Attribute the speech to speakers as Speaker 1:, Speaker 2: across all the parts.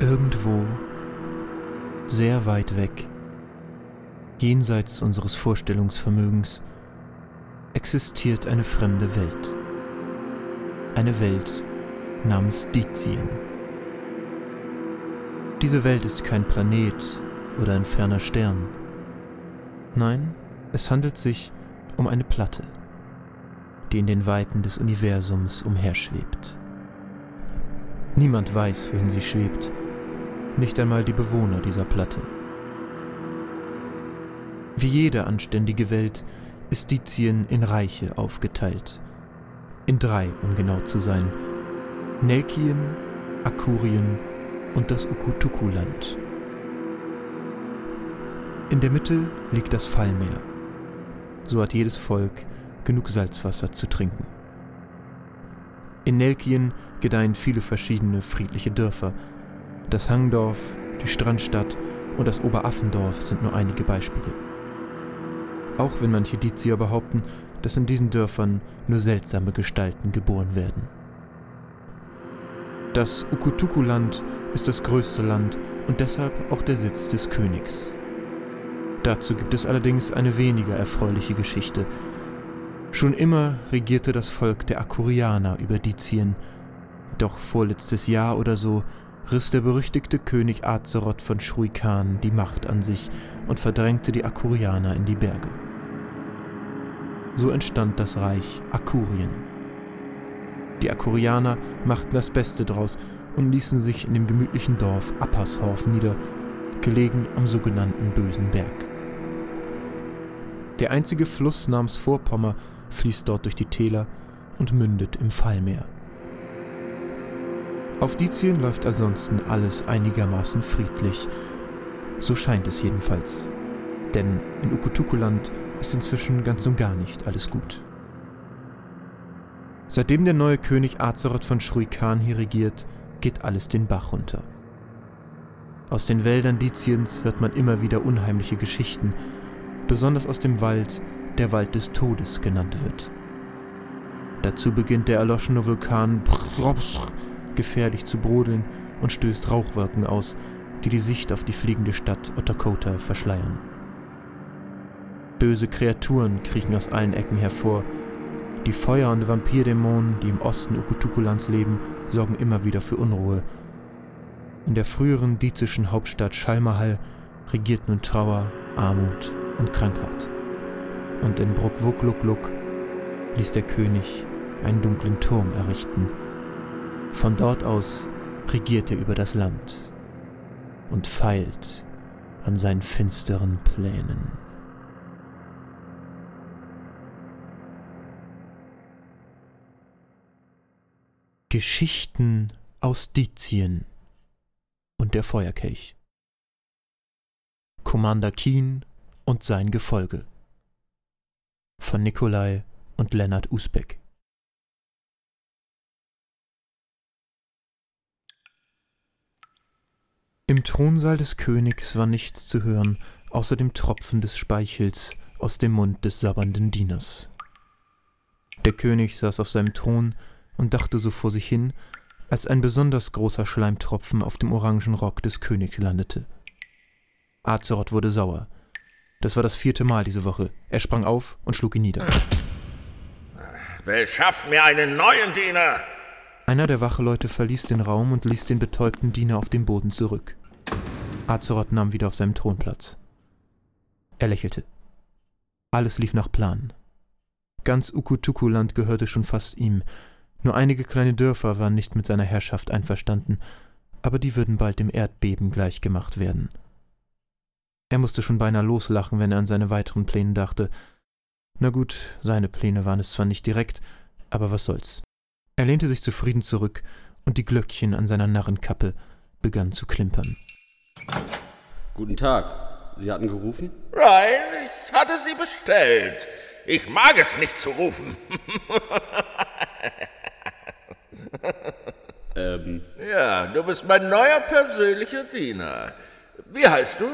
Speaker 1: Irgendwo, sehr weit weg, jenseits unseres Vorstellungsvermögens, existiert eine fremde Welt. Eine Welt namens Dizien. Diese Welt ist kein Planet oder ein ferner Stern. Nein, es handelt sich um eine Platte, die in den Weiten des Universums umherschwebt. Niemand weiß, wohin sie schwebt, nicht einmal die Bewohner dieser Platte. Wie jede anständige Welt ist Dizien in Reiche aufgeteilt. In drei, um genau zu sein. Nelkien, Akurien und das Ukutuku-Land. In der Mitte liegt das Fallmeer. So hat jedes Volk genug Salzwasser zu trinken. In Nelkien gedeihen viele verschiedene friedliche Dörfer. Das Hangdorf, die Strandstadt und das Oberaffendorf sind nur einige Beispiele. Auch wenn manche Dizier behaupten, dass in diesen Dörfern nur seltsame Gestalten geboren werden. Das Ukutuku-Land ist das größte Land und deshalb auch der Sitz des Königs. Dazu gibt es allerdings eine weniger erfreuliche Geschichte. Schon immer regierte das Volk der Akurianer über Dizien, doch vorletztes Jahr oder so riss der berüchtigte König Azeroth von Shruikan die Macht an sich und verdrängte die Akurianer in die Berge. So entstand das Reich Akurien. Die Akurianer machten das Beste draus und ließen sich in dem gemütlichen Dorf Appershorf nieder, gelegen am sogenannten Bösen Berg. Der einzige Fluss namens Vorpommer fließt dort durch die Täler und mündet im Fallmeer. Auf Dizien läuft ansonsten alles einigermaßen friedlich. So scheint es jedenfalls. Denn in Ukutukuland ist inzwischen ganz und gar nicht alles gut. Seitdem der neue König Azeroth von Shruikan hier regiert, geht alles den Bach runter. Aus den Wäldern Diziens hört man immer wieder unheimliche Geschichten, besonders aus dem Wald, der Wald des Todes genannt wird. Dazu beginnt der erloschene Vulkan gefährlich zu brodeln und stößt Rauchwolken aus, die die Sicht auf die fliegende Stadt Otakota verschleiern. Böse Kreaturen kriechen aus allen Ecken hervor. Die Feuer- und Vampirdämonen, die im Osten Ukutukulans leben, sorgen immer wieder für Unruhe. In der früheren dizischen Hauptstadt Schalmahal regiert nun Trauer, Armut und Krankheit. Und in Brukwuklukluk ließ der König einen dunklen Turm errichten. Von dort aus regiert er über das Land und feilt an seinen finsteren Plänen. Geschichten aus Dizien und der Feuerkelch. Commander Keen und sein Gefolge von Nikolai und Lennart Usbeck. Im Thronsaal des Königs war nichts zu hören, außer dem Tropfen des Speichels aus dem Mund des sabbernden Dieners. Der König saß auf seinem Thron und dachte so vor sich hin, als ein besonders großer Schleimtropfen auf dem orangen Rock des Königs landete. Azeroth wurde sauer. Das war das vierte Mal diese Woche. Er sprang auf und schlug ihn nieder.
Speaker 2: Beschaff mir einen neuen Diener!
Speaker 1: Einer der Wacheleute verließ den Raum und ließ den betäubten Diener auf dem Boden zurück. Azeroth nahm wieder auf seinem Thron Platz. Er lächelte. Alles lief nach Plan. Ganz Ukutukuland gehörte schon fast ihm, nur einige kleine Dörfer waren nicht mit seiner Herrschaft einverstanden, aber die würden bald dem Erdbeben gleichgemacht werden. Er musste schon beinahe loslachen, wenn er an seine weiteren Pläne dachte. Na gut, seine Pläne waren es zwar nicht direkt, aber was soll's. Er lehnte sich zufrieden zurück, und die Glöckchen an seiner Narrenkappe begannen zu klimpern.
Speaker 3: Guten Tag. Sie hatten gerufen?
Speaker 2: Nein, ich hatte sie bestellt. Ich mag es nicht zu rufen.
Speaker 3: ähm.
Speaker 2: Ja, du bist mein neuer persönlicher Diener. Wie heißt du?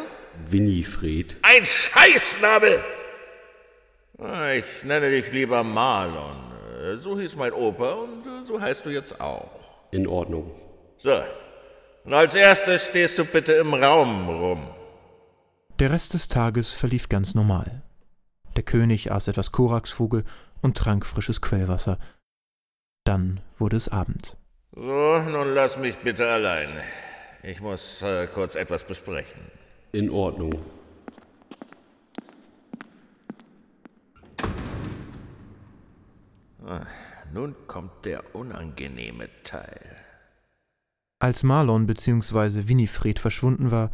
Speaker 3: Winifred.
Speaker 2: Ein Scheißname! Ich nenne dich lieber Marlon. So hieß mein Opa und so heißt du jetzt auch.
Speaker 3: In Ordnung.
Speaker 2: So, Und als erstes stehst du bitte im Raum rum.
Speaker 1: Der Rest des Tages verlief ganz normal. Der König aß etwas Koraxvogel und trank frisches Quellwasser. Dann wurde es Abend.
Speaker 2: So, nun lass mich bitte allein. Ich muss äh, kurz etwas besprechen.
Speaker 3: In Ordnung.
Speaker 2: Nun kommt der unangenehme Teil.
Speaker 1: Als Marlon bzw. Winifred verschwunden war,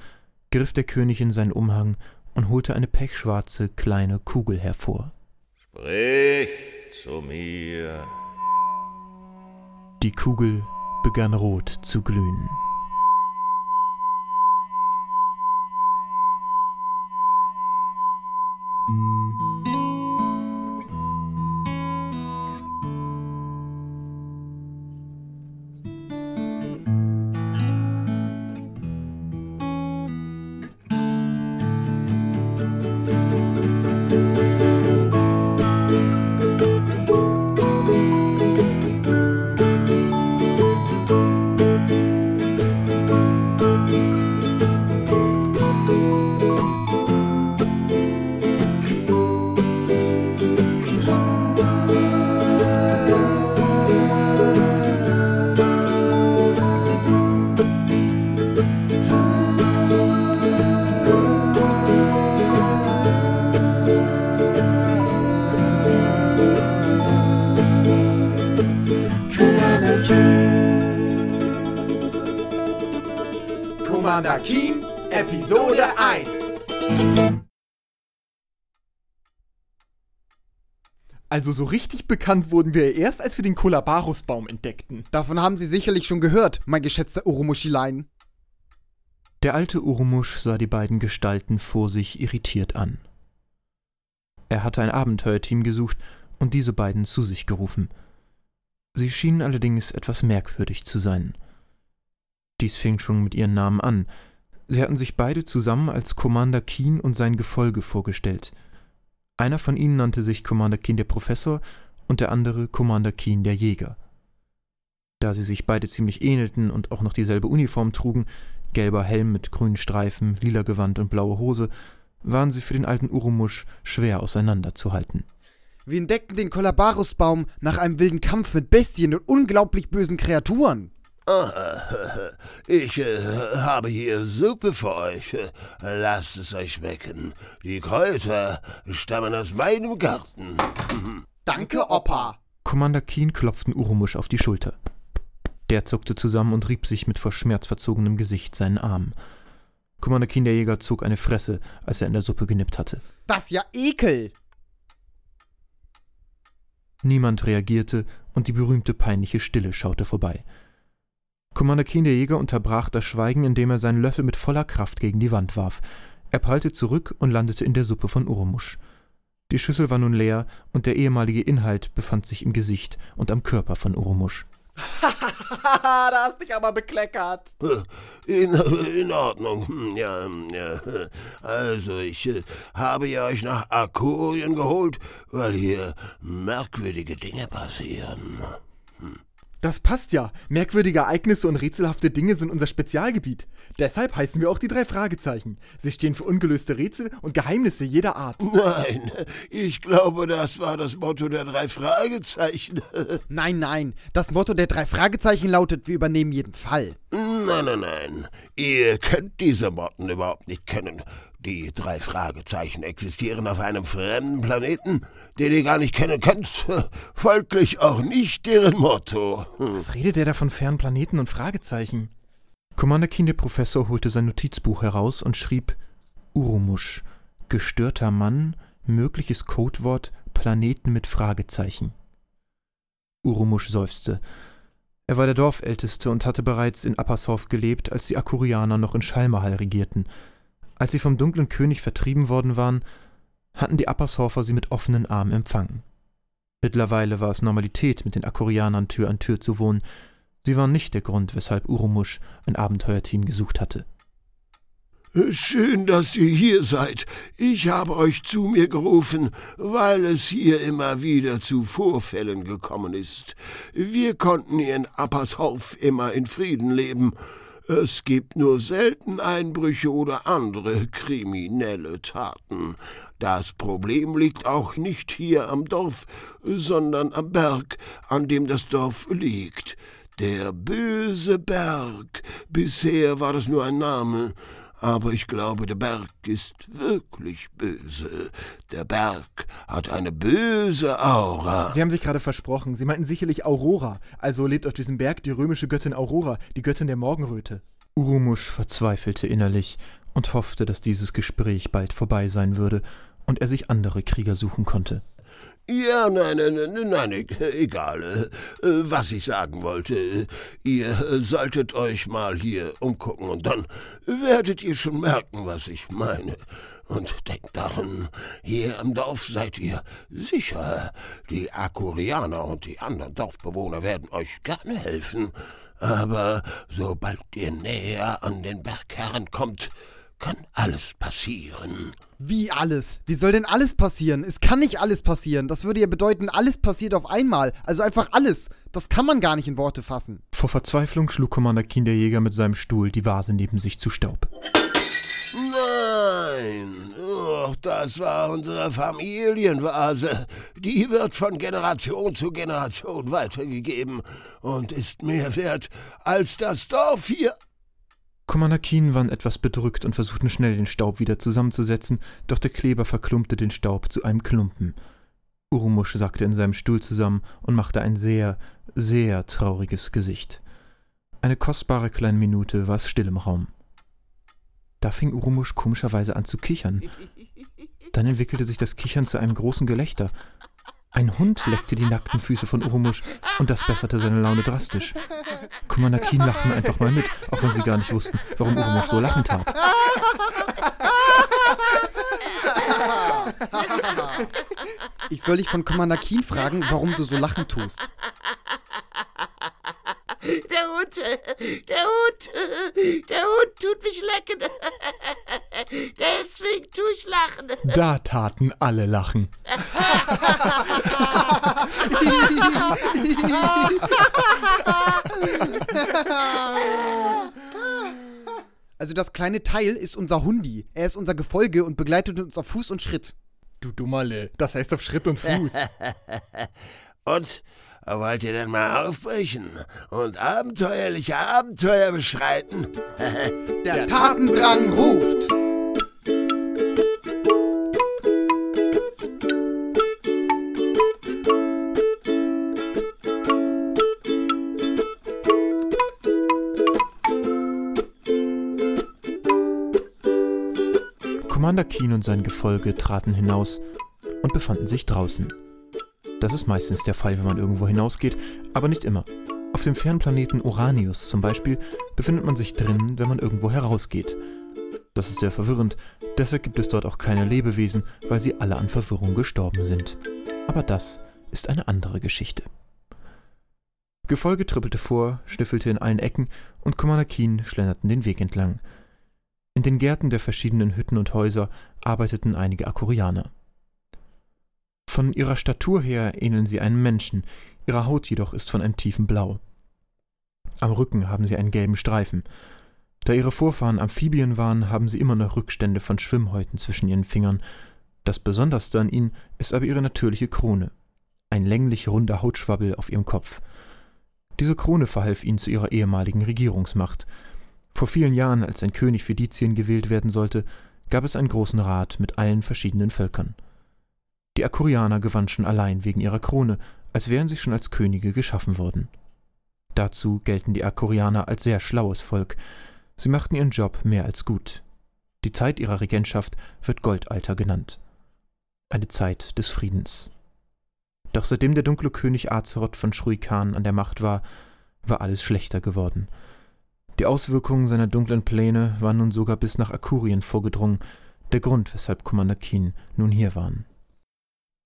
Speaker 1: griff der König in seinen Umhang und holte eine pechschwarze kleine Kugel hervor.
Speaker 2: Sprich zu mir.
Speaker 1: Die Kugel begann rot zu glühen.
Speaker 4: Commander
Speaker 5: Also so richtig bekannt wurden wir erst, als wir den Kolabarusbaum entdeckten.
Speaker 6: Davon haben Sie sicherlich schon gehört, mein geschätzter Urumuschelein.
Speaker 1: Der alte Urumusch sah die beiden Gestalten vor sich irritiert an. Er hatte ein Abenteuerteam gesucht und diese beiden zu sich gerufen. Sie schienen allerdings etwas merkwürdig zu sein. Dies fing schon mit ihren Namen an. Sie hatten sich beide zusammen als Commander Keen und sein Gefolge vorgestellt. Einer von ihnen nannte sich Commander Keen der Professor und der andere Commander Keen der Jäger. Da sie sich beide ziemlich ähnelten und auch noch dieselbe Uniform trugen, gelber Helm mit grünen Streifen, lila Gewand und blaue Hose, waren sie für den alten Urumusch schwer auseinanderzuhalten.
Speaker 6: Wir entdeckten den Kolabarusbaum nach einem wilden Kampf mit Bestien und unglaublich bösen Kreaturen.
Speaker 7: Ah, ich äh, habe hier Suppe für euch. Lasst es euch schmecken. Die Kräuter stammen aus meinem Garten.
Speaker 4: Danke, Opa.
Speaker 1: Commander Keen klopften Urumusch auf die Schulter. Der zuckte zusammen und rieb sich mit vor Schmerz verzogenem Gesicht seinen Arm. Commander Keen der Jäger zog eine Fresse, als er in der Suppe genippt hatte.
Speaker 6: Das ist ja Ekel.
Speaker 1: Niemand reagierte und die berühmte peinliche Stille schaute vorbei. Commander Keen der Jäger unterbrach das Schweigen, indem er seinen Löffel mit voller Kraft gegen die Wand warf. Er prallte zurück und landete in der Suppe von Urumusch. Die Schüssel war nun leer und der ehemalige Inhalt befand sich im Gesicht und am Körper von Urumusch.
Speaker 4: da hast dich aber bekleckert.
Speaker 7: In, in Ordnung. Ja, ja. Also, ich äh, habe ja euch nach Akurien geholt, weil hier merkwürdige Dinge passieren.
Speaker 5: Das passt ja. Merkwürdige Ereignisse und rätselhafte Dinge sind unser Spezialgebiet. Deshalb heißen wir auch die drei Fragezeichen. Sie stehen für ungelöste Rätsel und Geheimnisse jeder Art.
Speaker 7: Nein, ich glaube, das war das Motto der drei Fragezeichen.
Speaker 6: Nein, nein. Das Motto der drei Fragezeichen lautet, wir übernehmen jeden Fall.
Speaker 7: Nein, nein, nein. Ihr könnt diese Motten überhaupt nicht kennen. Die drei Fragezeichen existieren auf einem fremden Planeten, den ihr gar nicht kennen könnt. Folglich auch nicht deren Motto. Hm.
Speaker 1: Was redet er da von fernen Planeten und Fragezeichen? Commander Keen der Professor holte sein Notizbuch heraus und schrieb Urumusch, gestörter Mann, mögliches Codewort Planeten mit Fragezeichen. Urumusch seufzte. Er war der Dorfälteste und hatte bereits in Appershof gelebt, als die Akurianer noch in Schalmahal regierten. Als sie vom dunklen König vertrieben worden waren, hatten die Appershofer sie mit offenen Armen empfangen. Mittlerweile war es Normalität, mit den Akurianern Tür an Tür zu wohnen. Sie waren nicht der Grund, weshalb Urumusch ein Abenteuerteam gesucht hatte.
Speaker 7: Schön, dass ihr hier seid. Ich habe euch zu mir gerufen, weil es hier immer wieder zu Vorfällen gekommen ist. Wir konnten hier in Appershof immer in Frieden leben. Es gibt nur selten Einbrüche oder andere kriminelle Taten. Das Problem liegt auch nicht hier am Dorf, sondern am Berg, an dem das Dorf liegt. Der böse Berg. Bisher war das nur ein Name. Aber ich glaube, der Berg ist wirklich böse. Der Berg hat eine böse Aura.
Speaker 5: Sie haben sich gerade versprochen. Sie meinten sicherlich Aurora. Also lebt auf diesem Berg die römische Göttin Aurora, die Göttin der Morgenröte.
Speaker 1: Urumusch verzweifelte innerlich und hoffte, dass dieses Gespräch bald vorbei sein würde und er sich andere Krieger suchen konnte.
Speaker 7: Ja, nein, nein, nein, nein, egal. Äh, was ich sagen wollte, ihr solltet euch mal hier umgucken und dann werdet ihr schon merken, was ich meine. Und denkt daran, hier im Dorf seid ihr sicher. Die Akurianer und die anderen Dorfbewohner werden euch gerne helfen. Aber sobald ihr näher an den Bergherren kommt, kann alles passieren.
Speaker 6: Wie alles? Wie soll denn alles passieren? Es kann nicht alles passieren. Das würde ja bedeuten, alles passiert auf einmal. Also einfach alles. Das kann man gar nicht in Worte fassen.
Speaker 1: Vor Verzweiflung schlug Commander Keen der Jäger mit seinem Stuhl die Vase neben sich zu Staub.
Speaker 7: Nein, oh, das war unsere Familienvase. Die wird von Generation zu Generation weitergegeben und ist mehr wert als das Dorf hier.
Speaker 1: Commander Keen waren etwas bedrückt und versuchten schnell den Staub wieder zusammenzusetzen, doch der Kleber verklumpte den Staub zu einem Klumpen. Urumusch sackte in seinem Stuhl zusammen und machte ein sehr, sehr trauriges Gesicht. Eine kostbare kleine Minute war es still im Raum. Da fing Urumusch komischerweise an zu kichern. Dann entwickelte sich das Kichern zu einem großen Gelächter. Ein Hund leckte die nackten Füße von Urumusch und das besserte seine Laune drastisch. Keen lachten einfach mal mit, auch wenn sie gar nicht wussten, warum Urumusch so lachen tat.
Speaker 6: Ich soll dich von Keen fragen, warum du so lachen tust.
Speaker 8: Der Hund, der Hund, der Hund tut mich lecken. Deswegen tue ich lachen.
Speaker 1: Da taten alle lachen.
Speaker 6: Also das kleine Teil ist unser Hundi. Er ist unser Gefolge und begleitet uns auf Fuß und Schritt.
Speaker 5: Du Dummerle, das heißt auf Schritt und Fuß.
Speaker 7: Und wollt ihr denn mal aufbrechen und abenteuerliche Abenteuer beschreiten?
Speaker 6: Der Tatendrang ruft.
Speaker 1: Commander Keen und sein Gefolge traten hinaus und befanden sich draußen. Das ist meistens der Fall, wenn man irgendwo hinausgeht, aber nicht immer. Auf dem Fernplaneten Uranius zum Beispiel befindet man sich drin, wenn man irgendwo herausgeht. Das ist sehr verwirrend, deshalb gibt es dort auch keine Lebewesen, weil sie alle an Verwirrung gestorben sind. Aber das ist eine andere Geschichte. Gefolge trippelte vor, schnüffelte in allen Ecken und Commander Keen schlenderten den Weg entlang. In den Gärten der verschiedenen Hütten und Häuser arbeiteten einige Akurianer. Von ihrer Statur her ähneln sie einem Menschen, ihre Haut jedoch ist von einem tiefen Blau. Am Rücken haben sie einen gelben Streifen. Da ihre Vorfahren Amphibien waren, haben sie immer noch Rückstände von Schwimmhäuten zwischen ihren Fingern. Das Besonderste an ihnen ist aber ihre natürliche Krone. Ein länglich runder Hautschwabbel auf ihrem Kopf. Diese Krone verhalf ihnen zu ihrer ehemaligen Regierungsmacht. Vor vielen Jahren, als ein König für Dizien gewählt werden sollte, gab es einen großen Rat mit allen verschiedenen Völkern. Die Akurianer gewannen schon allein wegen ihrer Krone, als wären sie schon als Könige geschaffen worden. Dazu gelten die Akurianer als sehr schlaues Volk. Sie machten ihren Job mehr als gut. Die Zeit ihrer Regentschaft wird Goldalter genannt. Eine Zeit des Friedens. Doch seitdem der dunkle König Azeroth von Shruikan an der Macht war, war alles schlechter geworden. Die Auswirkungen seiner dunklen Pläne waren nun sogar bis nach Akurien vorgedrungen, der Grund, weshalb Commander Keen nun hier waren.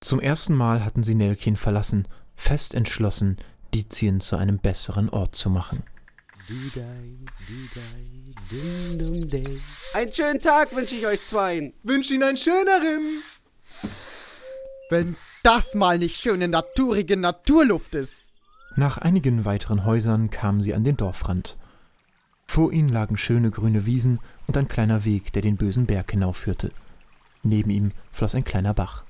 Speaker 1: Zum ersten Mal hatten sie Nelkin verlassen, fest entschlossen, Dizien zu einem besseren Ort zu machen.
Speaker 9: Einen schönen Tag wünsche ich euch zweien.
Speaker 5: Wünsche Ihnen einen schöneren.
Speaker 6: Wenn das mal nicht schöne, naturige Naturluft ist.
Speaker 1: Nach einigen weiteren Häusern kamen sie an den Dorfrand. Vor ihnen lagen schöne grüne Wiesen und ein kleiner Weg, der den bösen Berg hinaufführte. Neben ihm floss ein kleiner Bach.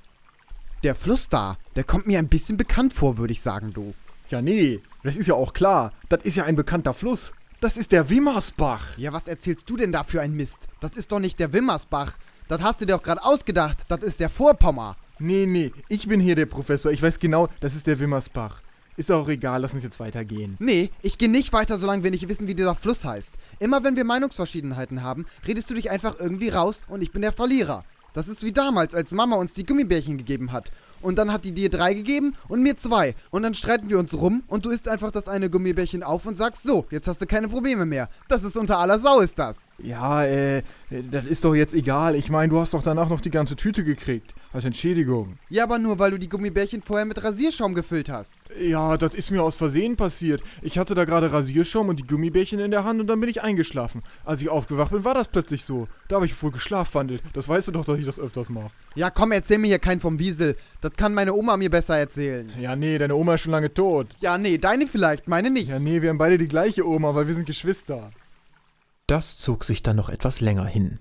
Speaker 6: Der Fluss da, der kommt mir ein bisschen bekannt vor, würde ich sagen, du.
Speaker 5: Ja, nee, das ist ja auch klar. Das ist ja ein bekannter Fluss. Das ist der Wimmersbach.
Speaker 6: Ja, was erzählst du denn da für ein Mist? Das ist doch nicht der Wimmersbach. Das hast du dir doch gerade ausgedacht. Das ist der Vorpommer.
Speaker 5: Nee, nee, ich bin hier der Professor. Ich weiß genau, das ist der Wimmersbach. Ist auch egal, lass uns jetzt weitergehen.
Speaker 6: Nee, ich gehe nicht weiter, solange wir nicht wissen, wie dieser Fluss heißt. Immer wenn wir Meinungsverschiedenheiten haben, redest du dich einfach irgendwie raus und ich bin der Verlierer. Das ist wie damals, als Mama uns die Gummibärchen gegeben hat. Und dann hat die dir drei gegeben und mir zwei. Und dann streiten wir uns rum und du isst einfach das eine Gummibärchen auf und sagst so, jetzt hast du keine Probleme mehr. Das ist unter aller Sau, ist das.
Speaker 5: Ja, äh, das ist doch jetzt egal. Ich meine, du hast doch danach noch die ganze Tüte gekriegt. Als Entschädigung.
Speaker 6: Ja, aber nur, weil du die Gummibärchen vorher mit Rasierschaum gefüllt hast.
Speaker 5: Ja, das ist mir aus Versehen passiert. Ich hatte da gerade Rasierschaum und die Gummibärchen in der Hand und dann bin ich eingeschlafen. Als ich aufgewacht bin, war das plötzlich so. Da habe ich wohl geschlafwandelt. Das weißt du doch, dass ich das öfters mache.
Speaker 6: Ja, komm, erzähl mir hier keinen vom Wiesel. Das kann meine Oma mir besser erzählen.
Speaker 5: Ja, nee, deine Oma ist schon lange tot.
Speaker 6: Ja, nee, deine vielleicht, meine nicht.
Speaker 5: Ja, nee, wir haben beide die gleiche Oma, weil wir sind Geschwister.
Speaker 1: Das zog sich dann noch etwas länger hin.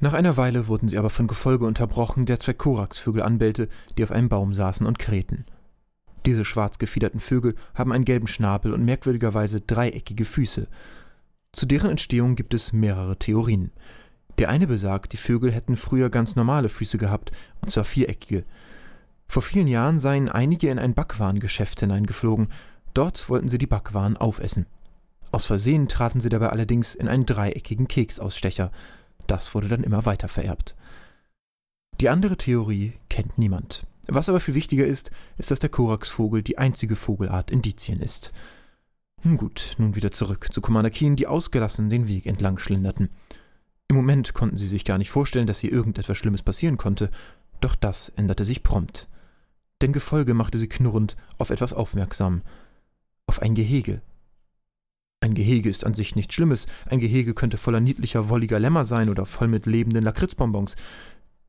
Speaker 1: Nach einer Weile wurden sie aber von Gefolge unterbrochen, der zwei Koraxvögel anbellte, die auf einem Baum saßen und krähten. Diese schwarz gefiederten Vögel haben einen gelben Schnabel und merkwürdigerweise dreieckige Füße. Zu deren Entstehung gibt es mehrere Theorien. Der eine besagt, die Vögel hätten früher ganz normale Füße gehabt, und zwar viereckige. Vor vielen Jahren seien einige in ein Backwarengeschäft hineingeflogen. Dort wollten sie die Backwaren aufessen. Aus Versehen traten sie dabei allerdings in einen dreieckigen Keksausstecher. Das wurde dann immer weiter vererbt. Die andere Theorie kennt niemand. Was aber viel wichtiger ist, ist, dass der Koraxvogel die einzige Vogelart Indizien ist. Nun gut, nun wieder zurück zu Commander Keen, die ausgelassen den Weg entlang schlenderten. Im Moment konnten sie sich gar nicht vorstellen, dass hier irgendetwas Schlimmes passieren konnte, doch das änderte sich prompt. Denn Gefolge machte sie knurrend auf etwas aufmerksam. Auf ein Gehege. Ein Gehege ist an sich nichts Schlimmes. Ein Gehege könnte voller niedlicher, wolliger Lämmer sein oder voll mit lebenden Lakritzbonbons.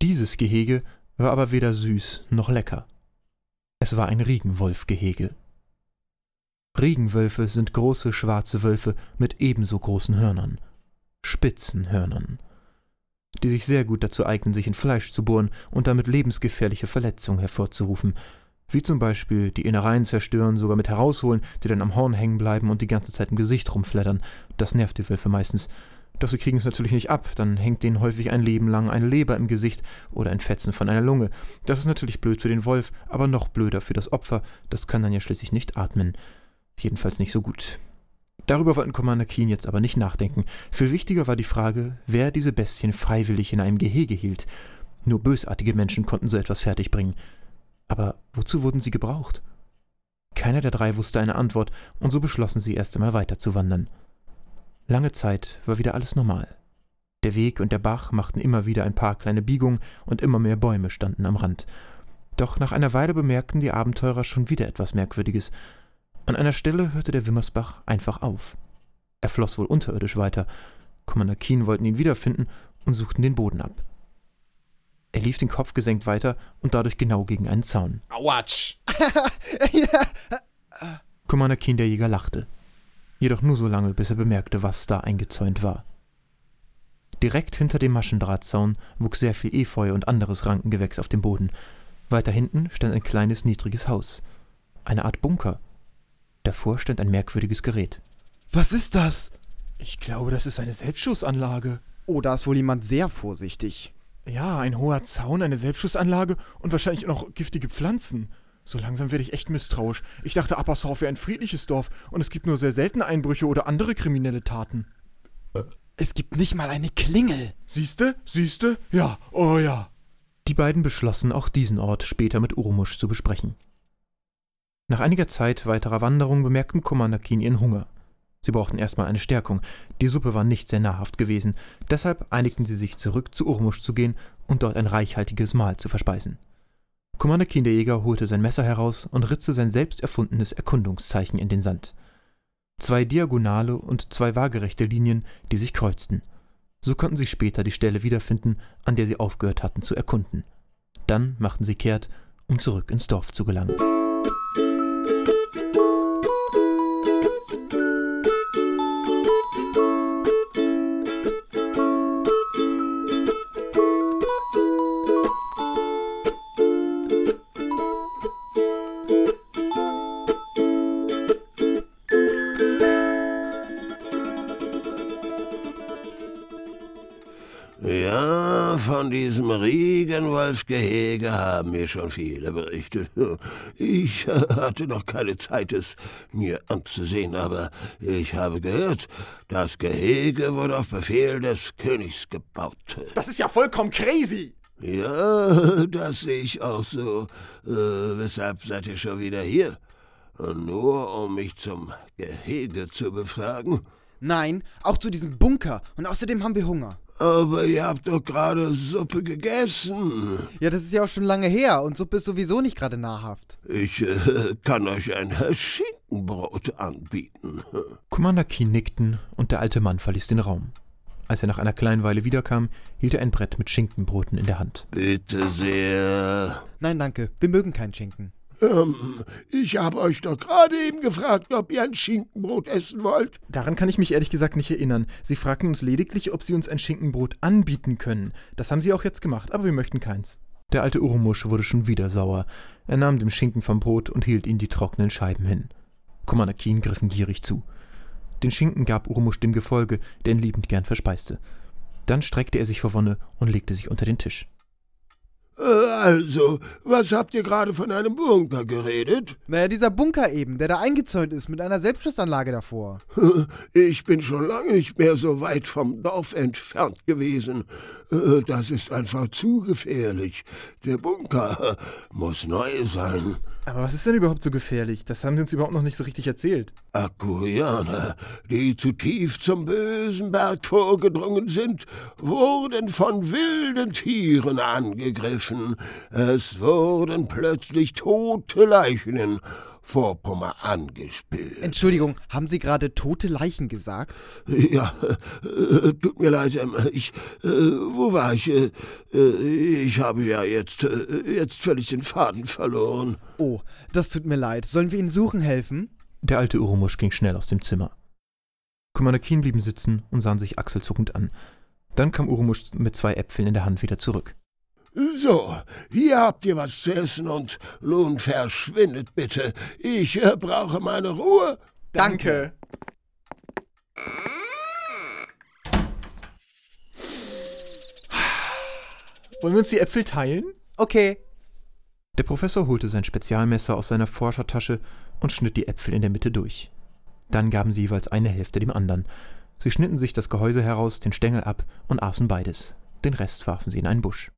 Speaker 1: Dieses Gehege war aber weder süß noch lecker. Es war ein Regenwolfgehege. Regenwölfe sind große schwarze Wölfe mit ebenso großen Hörnern. Spitzen Hörnern. Die sich sehr gut dazu eignen, sich in Fleisch zu bohren und damit lebensgefährliche Verletzungen hervorzurufen, wie zum Beispiel die Innereien zerstören, sogar mit herausholen, die dann am Horn hängen bleiben und die ganze Zeit im Gesicht rumflattern. Das nervt die Wölfe meistens. Doch sie kriegen es natürlich nicht ab, dann hängt denen häufig ein Leben lang eine Leber im Gesicht oder ein Fetzen von einer Lunge. Das ist natürlich blöd für den Wolf, aber noch blöder für das Opfer, das kann dann ja schließlich nicht atmen. Jedenfalls nicht so gut. Darüber wollten Commander Keen jetzt aber nicht nachdenken. Viel wichtiger war die Frage, wer diese Bestien freiwillig in einem Gehege hielt. Nur bösartige Menschen konnten so etwas fertigbringen. Aber wozu wurden sie gebraucht? Keiner der drei wusste eine Antwort, und so beschlossen sie erst einmal weiterzuwandern. Lange Zeit war wieder alles normal. Der Weg und der Bach machten immer wieder ein paar kleine Biegungen und immer mehr Bäume standen am Rand. Doch nach einer Weile bemerkten die Abenteurer schon wieder etwas Merkwürdiges. An einer Stelle hörte der Wimmersbach einfach auf. Er floss wohl unterirdisch weiter. Commander Keen wollten ihn wiederfinden und suchten den Boden ab. Er lief den Kopf gesenkt weiter und dadurch genau gegen einen Zaun.
Speaker 4: Autsch!
Speaker 1: Commander Keen der Jäger lachte. Jedoch nur so lange, bis er bemerkte, was da eingezäunt war. Direkt hinter dem Maschendrahtzaun wuchs sehr viel Efeu und anderes Rankengewächs auf dem Boden. Weiter hinten stand ein kleines, niedriges Haus. Eine Art Bunker. Davor stand ein merkwürdiges Gerät.
Speaker 6: Was ist das?
Speaker 5: Ich glaube, das ist eine Selbstschussanlage.
Speaker 6: Oh, da ist wohl jemand sehr vorsichtig.
Speaker 5: Ja, ein hoher Zaun, eine Selbstschussanlage und wahrscheinlich noch giftige Pflanzen. So langsam werde ich echt misstrauisch. Ich dachte, Appershof wäre ein friedliches Dorf und es gibt nur sehr selten Einbrüche oder andere kriminelle Taten.
Speaker 6: Es gibt nicht mal eine Klingel.
Speaker 5: Siehste? Siehste? Ja, oh ja.
Speaker 1: Die beiden beschlossen, auch diesen Ort später mit Urmusch zu besprechen. Nach einiger Zeit weiterer Wanderung bemerkten Commander Keen ihren Hunger. Sie brauchten erstmal eine Stärkung. Die Suppe war nicht sehr nahrhaft gewesen. Deshalb einigten sie sich zurück zu Urmusch zu gehen und dort ein reichhaltiges Mahl zu verspeisen. Commander Keen der Jäger holte sein Messer heraus und ritzte sein selbst erfundenes Erkundungszeichen in den Sand. Zwei diagonale und zwei waagerechte Linien, die sich kreuzten. So konnten sie später die Stelle wiederfinden, an der sie aufgehört hatten zu erkunden. Dann machten sie kehrt, um zurück ins Dorf zu gelangen.
Speaker 7: Regenwolfgehege haben mir schon viele berichtet. Ich hatte noch keine Zeit, es mir anzusehen, aber ich habe gehört, das Gehege wurde auf Befehl des Königs gebaut.
Speaker 5: Das ist ja vollkommen crazy.
Speaker 7: Ja, das sehe ich auch so. Äh, weshalb seid ihr schon wieder hier? Nur um mich zum Gehege zu befragen?
Speaker 6: Nein, auch zu diesem Bunker. Und außerdem haben wir Hunger.
Speaker 7: Aber ihr habt doch gerade Suppe gegessen.
Speaker 6: Ja, das ist ja auch schon lange her und Suppe ist sowieso nicht gerade nahrhaft.
Speaker 7: Ich äh, kann euch ein Schinkenbrot anbieten.
Speaker 1: Commander Keen nickten und der alte Mann verließ den Raum. Als er nach einer kleinen Weile wiederkam, hielt er ein Brett mit Schinkenbroten in der Hand.
Speaker 7: Bitte sehr.
Speaker 6: Nein, danke. Wir mögen keinen Schinken.
Speaker 7: Ähm, ich habe euch doch gerade eben gefragt, ob ihr ein Schinkenbrot essen wollt.
Speaker 5: Daran kann ich mich ehrlich gesagt nicht erinnern. Sie fragten uns lediglich, ob sie uns ein Schinkenbrot anbieten können. Das haben sie auch jetzt gemacht, aber wir möchten keins.
Speaker 1: Der alte Urumusch wurde schon wieder sauer. Er nahm dem Schinken vom Brot und hielt ihm die trockenen Scheiben hin. Commander Keen griff ihn gierig zu. Den Schinken gab Urumusch dem Gefolge, der ihn liebend gern verspeiste. Dann streckte er sich vor Wonne und legte sich unter den Tisch.
Speaker 7: Also, was habt ihr gerade von einem Bunker geredet?
Speaker 6: Naja, dieser Bunker eben, der da eingezäunt ist mit einer Selbstschussanlage davor.
Speaker 7: Ich bin schon lange nicht mehr so weit vom Dorf entfernt gewesen. Äh, das ist einfach zu gefährlich. Der Bunker muss neu sein.
Speaker 5: Aber was ist denn überhaupt so gefährlich? Das haben sie uns überhaupt noch nicht so richtig erzählt.
Speaker 7: Akurianer, die zu tief zum bösen Berg vorgedrungen sind, wurden von wilden Tieren angegriffen. Es wurden plötzlich tote Leichen Vorpommern angespült.
Speaker 6: Entschuldigung, haben Sie gerade tote Leichen gesagt?
Speaker 7: Ja, äh, tut mir leid, ähm, ich, äh, wo war ich? Äh, ich habe ja jetzt, äh, jetzt völlig den Faden verloren.
Speaker 6: Oh, das tut mir leid. Sollen wir Ihnen suchen helfen?
Speaker 1: Der alte Urumusch ging schnell aus dem Zimmer. Commander Keen blieben sitzen und sahen sich achselzuckend an. Dann kam Urumusch mit zwei Äpfeln in der Hand wieder zurück.
Speaker 7: So, hier habt ihr was zu essen und nun verschwindet bitte. Ich äh, brauche meine Ruhe.
Speaker 5: Danke. Wollen wir uns die Äpfel teilen?
Speaker 6: Okay.
Speaker 1: Der Professor holte sein Spezialmesser aus seiner Forschertasche und schnitt die Äpfel in der Mitte durch. Dann gaben sie jeweils eine Hälfte dem anderen. Sie schnitten sich das Gehäuse heraus, den Stängel ab und aßen beides. Den Rest warfen sie in einen Busch.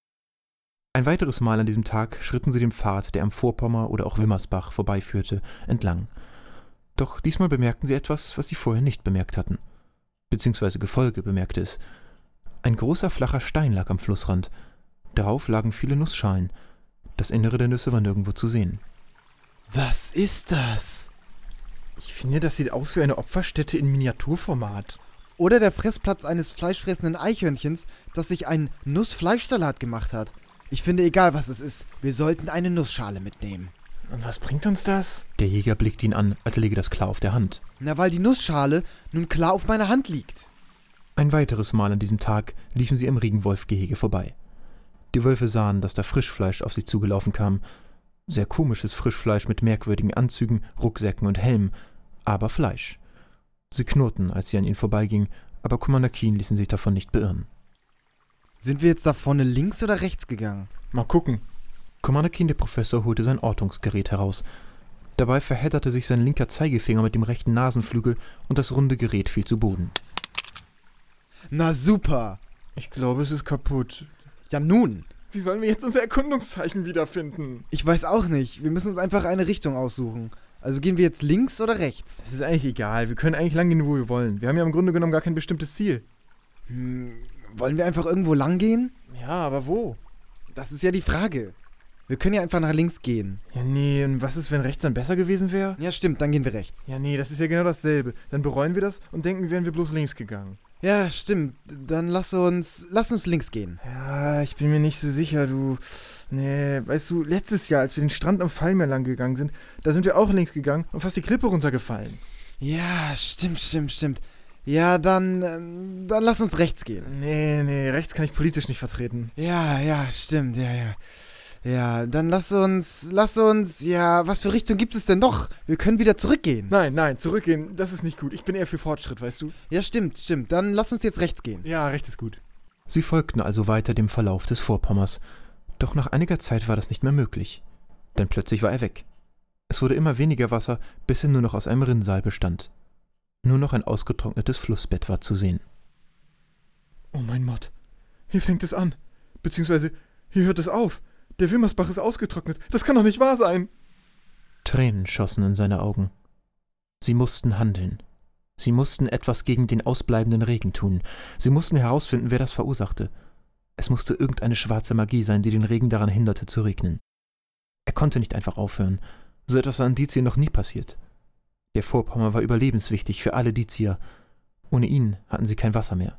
Speaker 1: Ein weiteres Mal an diesem Tag schritten sie dem Pfad, der am Vorpommer oder auch Wimmersbach vorbeiführte, entlang. Doch diesmal bemerkten sie etwas, was sie vorher nicht bemerkt hatten. Beziehungsweise Gefolge bemerkte es. Ein großer flacher Stein lag am Flussrand. Darauf lagen viele Nussschalen. Das Innere der Nüsse war nirgendwo zu sehen.
Speaker 6: Was ist das?
Speaker 5: Ich finde, das sieht aus wie eine Opferstätte in Miniaturformat.
Speaker 6: Oder der Fressplatz eines fleischfressenden Eichhörnchens, das sich einen Nussfleischsalat gemacht hat. Ich finde, egal was es ist, wir sollten eine Nussschale mitnehmen.
Speaker 5: Und was bringt uns das?
Speaker 1: Der Jäger blickte ihn an, als läge das klar auf der Hand.
Speaker 6: Na, weil die Nussschale nun klar auf meiner Hand liegt.
Speaker 1: Ein weiteres Mal an diesem Tag liefen sie im Regenwolfgehege vorbei. Die Wölfe sahen, dass da Frischfleisch auf sie zugelaufen kam. Sehr komisches Frischfleisch mit merkwürdigen Anzügen, Rucksäcken und Helmen, aber Fleisch. Sie knurrten, als sie an ihnen vorbeigingen, aber Commander Keen ließen sich davon nicht beirren.
Speaker 6: Sind wir jetzt da vorne links oder rechts gegangen?
Speaker 5: Mal gucken.
Speaker 1: Commander Keen, der Professor, holte sein Ortungsgerät heraus. Dabei verhedderte sich sein linker Zeigefinger mit dem rechten Nasenflügel und das runde Gerät fiel zu Boden.
Speaker 6: Na super.
Speaker 5: Ich glaube, es ist kaputt.
Speaker 6: Ja nun.
Speaker 5: Wie sollen wir jetzt unser Erkundungszeichen wiederfinden?
Speaker 6: Ich weiß auch nicht. Wir müssen uns einfach eine Richtung aussuchen. Also gehen wir jetzt links oder rechts?
Speaker 5: Es ist eigentlich egal. Wir können eigentlich lang gehen, wo wir wollen. Wir haben ja im Grunde genommen gar kein bestimmtes Ziel.
Speaker 6: Hm, wollen wir einfach irgendwo lang gehen?
Speaker 5: Ja, aber wo?
Speaker 6: Das ist ja die Frage. Wir können ja einfach nach links gehen.
Speaker 5: Ja, nee, und was ist, wenn rechts dann besser gewesen wäre?
Speaker 6: Ja, stimmt, dann gehen wir rechts.
Speaker 5: Ja, nee, das ist ja genau dasselbe. Dann bereuen wir das und denken, wären wir bloß links gegangen.
Speaker 6: Ja, stimmt. Dann lass uns, lass uns links gehen.
Speaker 5: Ja, ich bin mir nicht so sicher, du. Nee, weißt du, letztes Jahr, als wir den Strand am Fallmeer lang gegangen sind, da sind wir auch links gegangen und fast die Klippe runtergefallen.
Speaker 6: Ja, stimmt, stimmt, stimmt. Ja, dann, ähm, dann lass uns rechts gehen.
Speaker 5: Nee, nee, rechts kann ich politisch nicht vertreten.
Speaker 6: Ja, ja, stimmt, ja, ja. Ja, dann lass uns, lass uns, ja, was für Richtung gibt es denn noch? Wir können wieder zurückgehen.
Speaker 5: Nein, nein, zurückgehen, das ist nicht gut. Ich bin eher für Fortschritt, weißt du?
Speaker 6: Ja, stimmt, stimmt. Dann lass uns jetzt rechts gehen.
Speaker 5: Ja, rechts ist gut.
Speaker 1: Sie folgten also weiter dem Verlauf des Vorpommers, doch nach einiger Zeit war das nicht mehr möglich, denn plötzlich war er weg. Es wurde immer weniger Wasser, bis er nur noch aus einem Rinnsal bestand. Nur noch ein ausgetrocknetes Flussbett war zu sehen.
Speaker 5: Oh mein Gott. Hier fängt es an. Beziehungsweise, hier hört es auf. Der Wimmersbach ist ausgetrocknet. Das kann doch nicht wahr sein.
Speaker 1: Tränen schossen in seine Augen. Sie mussten handeln. Sie mussten etwas gegen den ausbleibenden Regen tun. Sie mussten herausfinden, wer das verursachte. Es musste irgendeine schwarze Magie sein, die den Regen daran hinderte zu regnen. Er konnte nicht einfach aufhören. So etwas war in Dizien noch nie passiert. Der Vorpommer war überlebenswichtig für alle Dizier. Ohne ihn hatten sie kein Wasser mehr.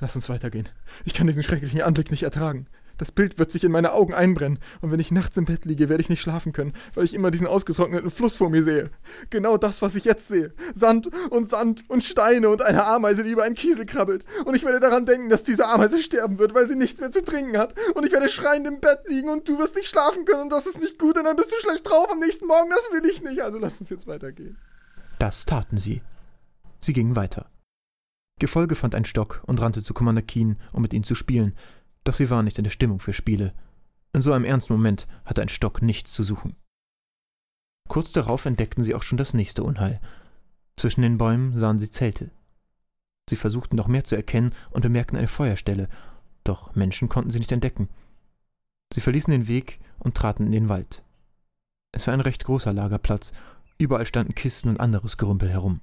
Speaker 5: Lass uns weitergehen. Ich kann diesen schrecklichen Anblick nicht ertragen. Das Bild wird sich in meine Augen einbrennen, und wenn ich nachts im Bett liege, werde ich nicht schlafen können, weil ich immer diesen ausgetrockneten Fluss vor mir sehe. Genau das, was ich jetzt sehe. Sand und Sand und Steine und eine Ameise, die über einen Kiesel krabbelt. Und ich werde daran denken, dass diese Ameise sterben wird, weil sie nichts mehr zu trinken hat. Und ich werde schreiend im Bett liegen und du wirst nicht schlafen können und das ist nicht gut und dann bist du schlecht drauf am nächsten Morgen. Das will ich nicht. Also lass uns jetzt weitergehen.
Speaker 1: Das taten sie. Sie gingen weiter. Gefolge fand einen Stock und rannte zu Commander Keen, um mit ihm zu spielen, doch sie war nicht in der Stimmung für Spiele. In so einem ernsten Moment hatte ein Stock nichts zu suchen. Kurz darauf entdeckten sie auch schon das nächste Unheil. Zwischen den Bäumen sahen sie Zelte. Sie versuchten noch mehr zu erkennen und bemerkten eine Feuerstelle, doch Menschen konnten sie nicht entdecken. Sie verließen den Weg und traten in den Wald. Es war ein recht großer Lagerplatz, überall standen Kisten und anderes Gerümpel herum.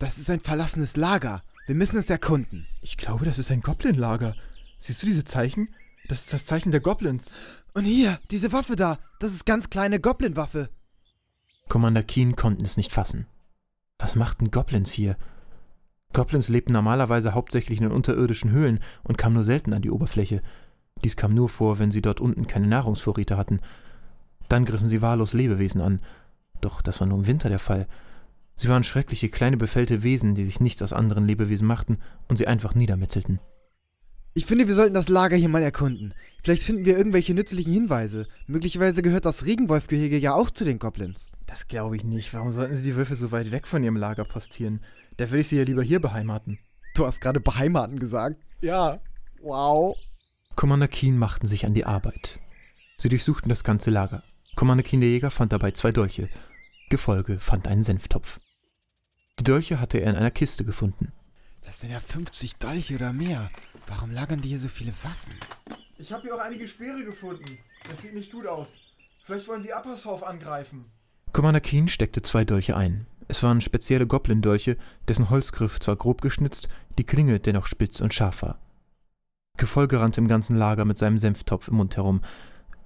Speaker 6: Das ist ein verlassenes Lager. Wir müssen es erkunden.
Speaker 5: Ich glaube, das ist ein Goblin-Lager. Siehst du diese Zeichen? Das ist das Zeichen der Goblins.
Speaker 6: Und hier, diese Waffe da. Das ist ganz kleine Goblin-Waffe.
Speaker 1: Commander Keen konnten es nicht fassen. Was machten Goblins hier? Goblins lebten normalerweise hauptsächlich in unterirdischen Höhlen und kamen nur selten an die Oberfläche. Dies kam nur vor, wenn sie dort unten keine Nahrungsvorräte hatten. Dann griffen sie wahllos Lebewesen an. Doch das war nur im Winter der Fall. Sie waren schreckliche kleine befällte Wesen, die sich nichts aus anderen Lebewesen machten und sie einfach niedermetzelten.
Speaker 6: Ich finde, wir sollten das Lager hier mal erkunden. Vielleicht finden wir irgendwelche nützlichen Hinweise. Möglicherweise gehört das Regenwolfgehege ja auch zu den Goblins.
Speaker 5: Das glaube ich nicht. Warum sollten sie die Wölfe so weit weg von ihrem Lager postieren? Da würde ich sie ja lieber hier beheimaten.
Speaker 6: Du hast gerade beheimaten gesagt?
Speaker 5: Ja.
Speaker 6: Wow.
Speaker 1: Commander Keen machten sich an die Arbeit. Sie durchsuchten das ganze Lager. Commander Keen der Jäger fand dabei zwei Dolche. Gefolge fand einen Senftopf. Die Dolche hatte er in einer Kiste gefunden.
Speaker 6: Das sind ja 50 Dolche oder mehr. Warum lagern die hier so viele Waffen?
Speaker 5: Ich habe hier auch einige Speere gefunden. Das sieht nicht gut aus. Vielleicht wollen sie Appershof angreifen.
Speaker 1: Commander Keen steckte zwei Dolche ein. Es waren spezielle Goblin-Dolche, dessen Holzgriff zwar grob geschnitzt, die Klinge dennoch spitz und scharf war. Gefolge rannte im ganzen Lager mit seinem Senftopf im Mund herum.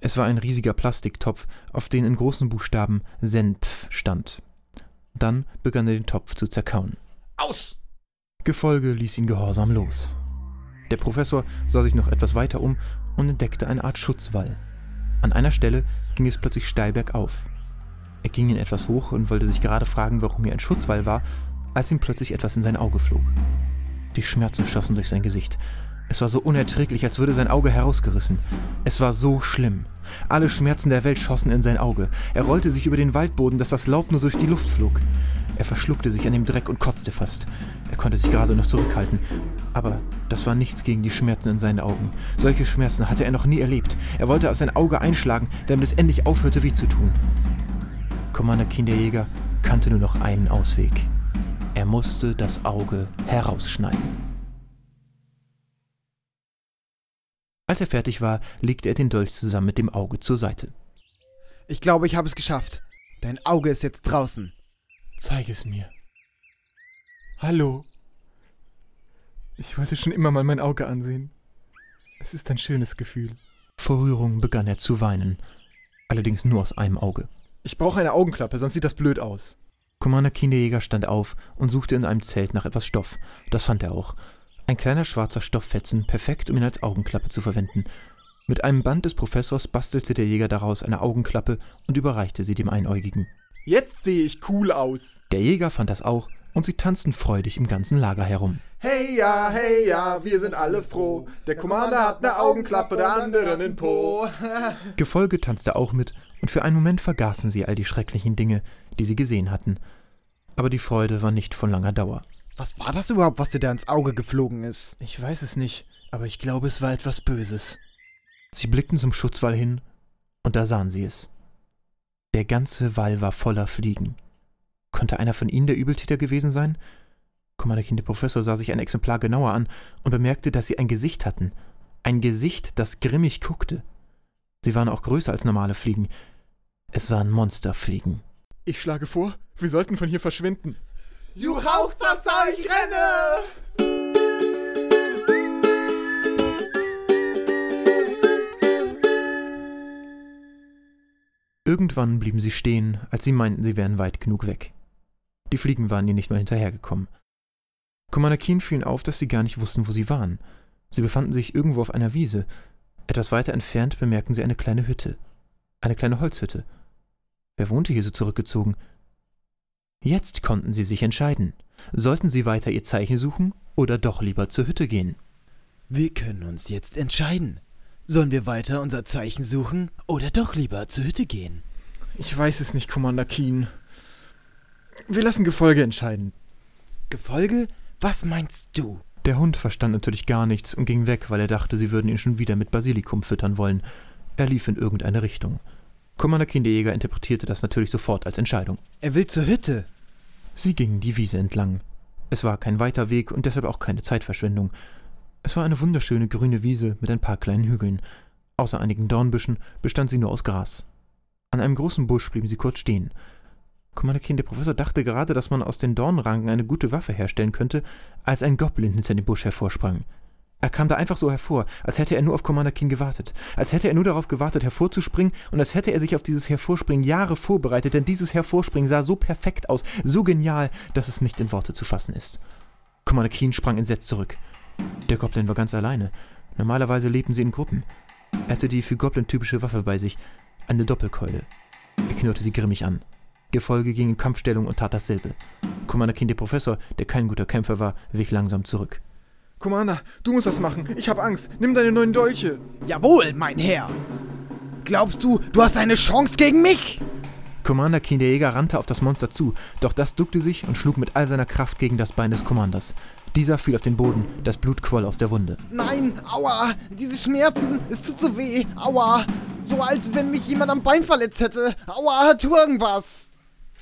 Speaker 1: Es war ein riesiger Plastiktopf, auf den in großen Buchstaben Senpf stand. Dann begann er den Topf zu zerkauen.
Speaker 2: Aus!
Speaker 1: Gefolge ließ ihn gehorsam los. Der Professor sah sich noch etwas weiter um und entdeckte eine Art Schutzwall. An einer Stelle ging es plötzlich steil bergauf. Er ging ihn etwas hoch und wollte sich gerade fragen, warum hier ein Schutzwall war, als ihm plötzlich etwas in sein Auge flog. Die Schmerzen schossen durch sein Gesicht. Es war so unerträglich, als würde sein Auge herausgerissen. Es war so schlimm. Alle Schmerzen der Welt schossen in sein Auge. Er rollte sich über den Waldboden, dass das Laub nur durch die Luft flog. Er verschluckte sich an dem Dreck und kotzte fast. Er konnte sich gerade noch zurückhalten. Aber das war nichts gegen die Schmerzen in seinen Augen. Solche Schmerzen hatte er noch nie erlebt. Er wollte aus sein Auge einschlagen, damit es endlich aufhörte, weh zu tun. Commander Kinderjäger kannte nur noch einen Ausweg. Er musste das Auge herausschneiden. Als er fertig war, legte er den Dolch zusammen mit dem Auge zur Seite.
Speaker 6: Ich glaube, ich habe es geschafft. Dein Auge ist jetzt draußen.
Speaker 5: Zeig es mir. Hallo. Ich wollte schon immer mal mein Auge ansehen. Es ist ein schönes Gefühl.
Speaker 1: Vor Rührung begann er zu weinen, allerdings nur aus einem Auge.
Speaker 5: Ich brauche eine Augenklappe, sonst sieht das blöd aus.
Speaker 1: Commander Kinderjäger stand auf und suchte in einem Zelt nach etwas Stoff. Das fand er auch. Ein kleiner schwarzer Stofffetzen, perfekt, um ihn als Augenklappe zu verwenden. Mit einem Band des Professors bastelte der Jäger daraus eine Augenklappe und überreichte sie dem Einäugigen.
Speaker 5: Jetzt sehe ich cool aus.
Speaker 1: Der Jäger fand das auch und sie tanzten freudig im ganzen Lager herum.
Speaker 5: Hey ja, hey ja, wir sind alle froh. Der Commander hat eine Augenklappe, der andere einen Po.
Speaker 1: Gefolge tanzte auch mit und für einen Moment vergaßen sie all die schrecklichen Dinge, die sie gesehen hatten. Aber die Freude war nicht von langer Dauer.
Speaker 6: Was war das überhaupt, was dir da ins Auge geflogen ist?
Speaker 1: Ich weiß es nicht, aber ich glaube, es war etwas Böses. Sie blickten zum Schutzwall hin, und da sahen sie es. Der ganze Wall war voller Fliegen. Konnte einer von ihnen der Übeltäter gewesen sein? Kommanderkind der Professor sah sich ein Exemplar genauer an und bemerkte, dass sie ein Gesicht hatten. Ein Gesicht, das grimmig guckte. Sie waren auch größer als normale Fliegen. Es waren Monsterfliegen.
Speaker 5: Ich schlage vor, wir sollten von hier verschwinden.
Speaker 4: Du ich renne!
Speaker 1: Irgendwann blieben sie stehen, als sie meinten, sie wären weit genug weg. Die Fliegen waren ihnen nicht mehr hinterhergekommen. Commander Keen fielen auf, dass sie gar nicht wussten, wo sie waren. Sie befanden sich irgendwo auf einer Wiese. Etwas weiter entfernt bemerkten sie eine kleine Hütte. Eine kleine Holzhütte. Wer wohnte hier so zurückgezogen? Jetzt konnten sie sich entscheiden. Sollten sie weiter ihr Zeichen suchen oder doch lieber zur Hütte gehen?
Speaker 6: Wir können uns jetzt entscheiden. Sollen wir weiter unser Zeichen suchen oder doch lieber zur Hütte gehen?
Speaker 5: Ich weiß es nicht, Commander Keen. Wir lassen Gefolge entscheiden.
Speaker 6: Gefolge? Was meinst du?
Speaker 1: Der Hund verstand natürlich gar nichts und ging weg, weil er dachte, sie würden ihn schon wieder mit Basilikum füttern wollen. Er lief in irgendeine Richtung. Commander Keen der Jäger interpretierte das natürlich sofort als Entscheidung.
Speaker 6: Er will zur Hütte.
Speaker 1: Sie gingen die Wiese entlang. Es war kein weiter Weg und deshalb auch keine Zeitverschwendung. Es war eine wunderschöne grüne Wiese mit ein paar kleinen Hügeln. Außer einigen Dornbüschen bestand sie nur aus Gras. An einem großen Busch blieben sie kurz stehen. Commander Keen, der Professor dachte gerade, dass man aus den Dornranken eine gute Waffe herstellen könnte, als ein Goblin hinter dem Busch hervorsprang. Er kam da einfach so hervor, als hätte er nur auf Commander Keen gewartet, als hätte er nur darauf gewartet, hervorzuspringen und als hätte er sich auf dieses Hervorspringen Jahre vorbereitet, denn dieses Hervorspringen sah so perfekt aus, so genial, dass es nicht in Worte zu fassen ist. Commander Keen sprang entsetzt zurück. Der Goblin war ganz alleine. Normalerweise lebten sie in Gruppen. Er hatte die für Goblin typische Waffe bei sich, eine Doppelkeule. Er knurrte sie grimmig an. Gefolge ging in Kampfstellung und tat dasselbe. Commander Keen, der Professor, der kein guter Kämpfer war, wich langsam zurück.
Speaker 5: Commander, du musst was machen. Ich hab Angst. Nimm deine neuen Dolche.
Speaker 6: Jawohl, mein Herr. Glaubst du, du hast eine Chance gegen mich?
Speaker 1: Commander Keen, der Jäger, rannte auf das Monster zu, doch das duckte sich und schlug mit all seiner Kraft gegen das Bein des Commanders. Dieser fiel auf den Boden, das Blut quoll aus der Wunde.
Speaker 6: Nein, aua, diese Schmerzen, es tut so weh, aua. So als wenn mich jemand am Bein verletzt hätte. Aua, tu irgendwas.